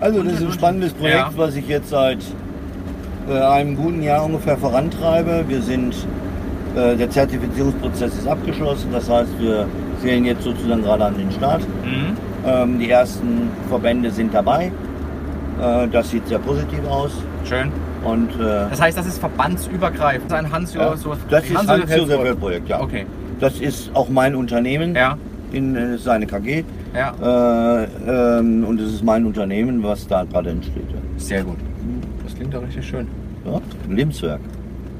Also das ist ein spannendes Projekt, Ja. was ich jetzt seit äh, einem guten Jahr ungefähr vorantreibe. Wir sind, äh, der Zertifizierungsprozess ist abgeschlossen, das heißt wir zählen jetzt sozusagen gerade an den Start. Mhm. Ähm, die ersten Verbände sind dabei. Äh, das sieht sehr positiv aus. Schön. Und äh, Das heißt, das ist verbandsübergreifend. Das ist ein Hans ja, so das ist Hans ein Josef. Projekt, ja. Okay. Das ist auch mein Unternehmen Ja, in äh, seine KG. ja. Äh, ähm, und es ist mein Unternehmen, was da gerade entsteht. Sehr gut. Das klingt doch richtig schön. Ja? Ein Lebenswerk.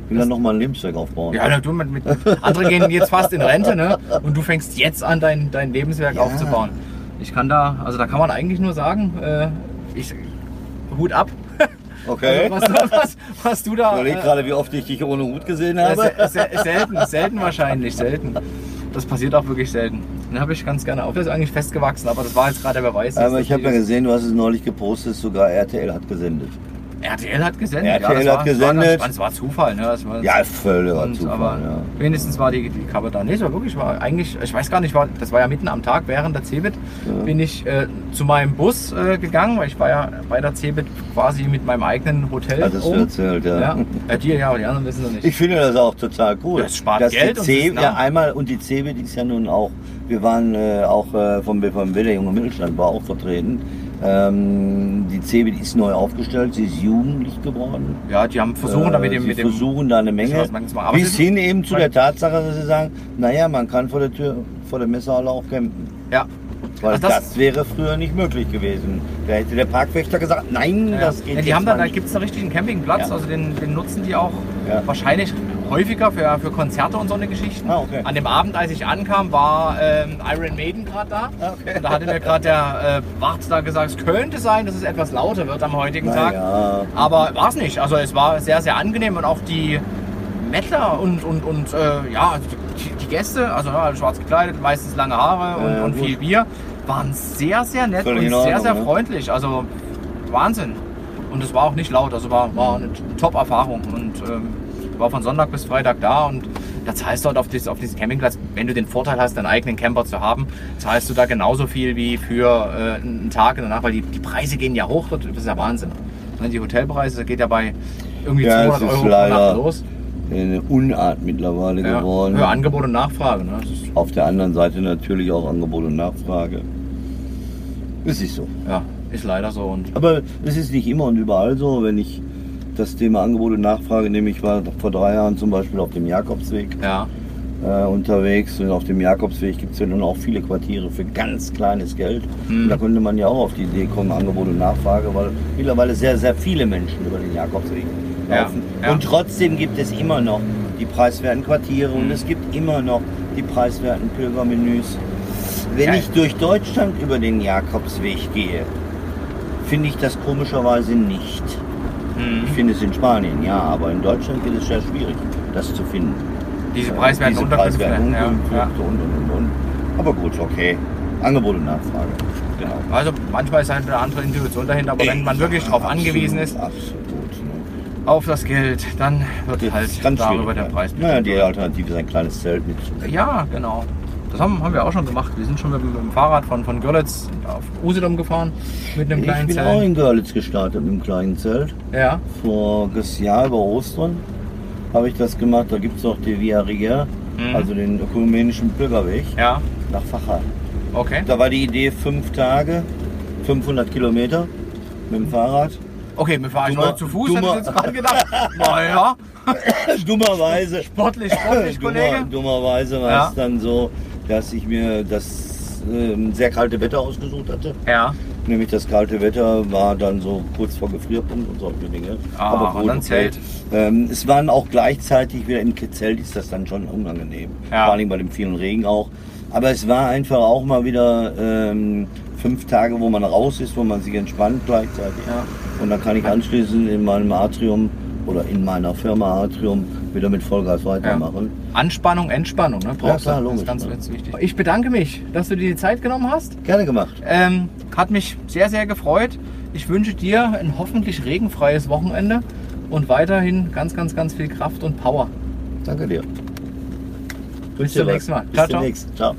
Ich will dann nochmal ein Lebenswerk aufbauen. Ja, du mit, mit andere gehen jetzt fast in Rente, ne? Und du fängst jetzt an, dein, dein Lebenswerk Ja. aufzubauen. Ich kann da, also da kann man eigentlich nur sagen, äh, ich Hut ab. Okay. Also, was, was, was du da. Ich überlege gerade, wie oft ich dich ohne Hut gesehen äh, habe. se- se- selten, selten wahrscheinlich, selten. Das passiert auch wirklich selten. Den habe ich ganz gerne auf. Der ist eigentlich festgewachsen, aber das war jetzt gerade der Beweis. Aber ich habe ja gesehen, du hast es neulich gepostet, sogar RTL hat gesendet. RTL hat gesendet. RTL das hat war, gesendet. Das war, das war Zufall, ne? Das war, Ja, völliger Und, Zufall. aber ja. wenigstens war die, die Cover da. Nee, es war wirklich, war eigentlich, ich weiß gar nicht, war, das war ja mitten am Tag während der CeBIT, Ja. bin ich äh, zu meinem Bus äh, gegangen, weil ich war ja bei der CeBIT quasi mit meinem eigenen Hotel. Hattest du oben. erzählt, ja. Ja, ja, die ja, die anderen wissen noch nicht. Ich finde das auch total cool. Das spart dass Geld Die und C es ist nah. ja, einmal und die CeBIT ist ja nun auch, wir waren äh, auch äh, vom BVMW, der junge Mittelstand war auch vertreten. Ähm, die CeBIT ist neu aufgestellt, sie ist jugendlich geworden. ja, die haben versuchen da mit Äh, dem, sie mit dem versuchen da eine Menge. Bis hin eben zu der Tatsache, dass sie sagen, naja, man kann vor der Tür, vor der Messehalle auch campen. ja, Weil Also das, das- wäre früher nicht möglich gewesen. Da hätte der Parkwächter gesagt, nein, ja. das geht ja, die jetzt haben dann, da nicht. gibt es einen richtigen Campingplatz, Ja. also den, den nutzen die auch wahrscheinlich häufiger für, für Konzerte und so eine Geschichten. Ah, okay. An dem Abend, als ich ankam, war ähm, Iron Maiden gerade da. Ah, okay. Und da hatte mir gerade der äh, Wart da gesagt, es könnte sein, dass es etwas lauter wird am heutigen Tag. Naja. Aber war es nicht. Also es war sehr, sehr angenehm und auch die Mettler und, und, und äh, ja, die, die Gäste, also ja, schwarz gekleidet, meistens lange Haare und, Ja, ja, und viel Bier, waren sehr, sehr nett Völlig und sehr, Ordnung, sehr ne? freundlich. Also Wahnsinn. Und es war auch nicht laut, also war, war eine Top-Erfahrung. Und ähm, war von Sonntag bis Freitag da und da zahlst du halt auf, dieses, auf diesen Campingplatz, wenn du den Vorteil hast, deinen eigenen Camper zu haben, zahlst du da genauso viel wie für äh, einen Tag danach, weil die, die Preise gehen ja hoch, das ist ja Wahnsinn. Ne, Die Hotelpreise, das geht ja bei irgendwie Ja, es 200 ist Euro pro leider Nacht los. Eine Unart mittlerweile Ja, geworden. für Angebot und Nachfrage. Ne? Das Auf der anderen Seite natürlich auch Angebot und Nachfrage. Es ist so. ja, ist leider so. Und Aber es ist nicht immer und überall so. Wenn ich das Thema Angebot und Nachfrage nehme, ich war vor drei Jahren zum Beispiel auf dem Jakobsweg ja, äh, unterwegs und auf dem Jakobsweg gibt es ja nun auch viele Quartiere für ganz kleines Geld. Mhm. Da könnte man ja auch auf die Idee kommen, Angebot und Nachfrage, weil mittlerweile sehr, sehr viele Menschen über den Jakobsweg Ja, laufen. ja. Und trotzdem gibt es immer noch die preiswerten Quartiere und Mhm. es gibt immer noch die preiswerten Pilgermenüs. Wenn Ja. ich durch Deutschland über den Jakobsweg gehe, finde ich das komischerweise nicht. Mhm. Ich finde es in Spanien, ja, aber in Deutschland wird es sehr schwierig, das zu finden. Diese preiswerten Diese Unterkünfte. preiswerten Unterkünfte ja. und, und, und, und. Aber gut, okay. Angebot und Nachfrage. Genau. Also manchmal ist halt eine andere Intuition dahinter, aber wenn man wirklich darauf angewiesen ist, Absolut. Ne? auf das Geld, dann wird Das halt ist darüber der. Preis Naja, bestimmt. die Alternative ist ein kleines Zelt mit. Ja, genau. Das haben, haben wir auch schon gemacht. Wir sind schon mit, dem- mit dem Fahrrad von, von Görlitz auf Usedom gefahren mit einem Ich kleinen bin Zelt. auch in Görlitz gestartet mit einem kleinen Zelt. Ja, Voriges Jahr über Ostern habe ich das gemacht. Da gibt es noch die Via Riger, Mhm. also den ökumenischen Bürgerweg ja, nach Facha. okay. Da war die Idee fünf Tage, 500 Kilometer mit dem Fahrrad. Okay, wir fahren Dummer- mal zu Fuß, hätte ich dummer- jetzt gerade gedacht. Naja, dummerweise, sportlich, sportlich, dummer, Kollege. dummerweise war Ja. es dann so, dass ich mir das ähm, sehr kalte Wetter ausgesucht hatte. Ja, Nämlich das kalte Wetter war dann so kurz vor Gefrierpunkt und solche Dinge. Ah, und dann Zelt. Ähm, es waren auch gleichzeitig wieder im Zelt ist das dann schon unangenehm. Ja. Vor allem bei dem vielen Regen auch. Aber es war einfach auch mal wieder ähm, fünf Tage, wo man raus ist, wo man sich entspannt gleichzeitig. Ja. Und dann kann ich anschließend in meinem Atrium oder in meiner Firma Atrium wieder mit Vollgas weitermachen. Anspannung, Entspannung, ne? Brauchst klar, du. Das logisch, ist ganz, ganz wichtig. Ich bedanke mich, dass du dir die Zeit genommen hast. Gerne gemacht. Ähm, hat mich sehr, sehr gefreut. Ich wünsche dir ein hoffentlich regenfreies Wochenende und weiterhin ganz, ganz, ganz viel Kraft und Power. Danke dir. Bis zum nächsten Mal. Bis Ciao, ciao. demnächst. Ciao.